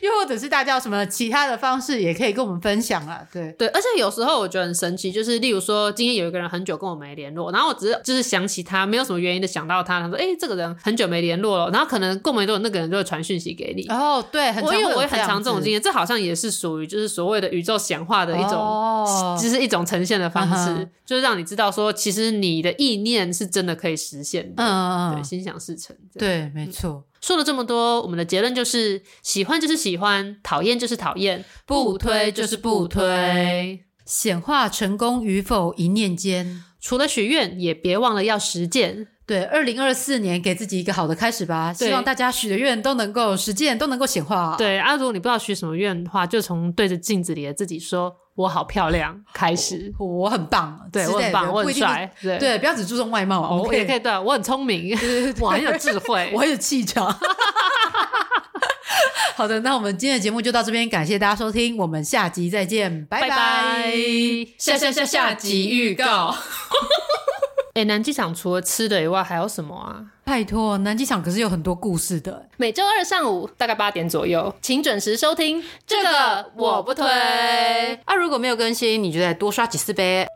又或者是大家有什么其他的方式，也可以跟我们分享啊。对对，而且有时候我觉得很神奇，就是例如说，今天有一个人很久跟我没联络，然后我只是就是想起他，没有什么原因的想到他，他说：“哎、欸，这个人很久没联络了。”然后可能过没多久，那个人就会传讯息给你。哦，对，很因为我也很常这种经验，这好像也是属于就是所谓的宇宙显化的一种，哦、就是一种呈现的方式，嗯、就是让你知道说，其实你的意念是真的可以实现的。嗯，对，心想事成。对，没错。嗯说了这么多，我们的结论就是：喜欢就是喜欢，讨厌就是讨厌，不推就是不推。显化成功与否，一念间。除了许愿，也别忘了要实践。对，二零二四年给自己一个好的开始吧。希望大家许的愿都能够实践，都能够显化。对啊，如果你不知道许什么愿的话，就从对着镜子里的自己说。我好漂亮，开始。我，我很棒，对我很棒，我很帅，对对，不要只注重外貌，我、哦、也可以对，我很聪明，我很有智慧，我很有气场。好的，那我们今天的节目就到这边，感谢大家收听，我们下集再见，拜拜。拜拜下下下下集预告。哎、欸，南机场除了吃的以外，还有什么啊？拜托，南机场可是有很多故事的。每周二上午大概八点左右，请准时收听。这个我不推。啊，如果没有更新，你就再多刷几次呗。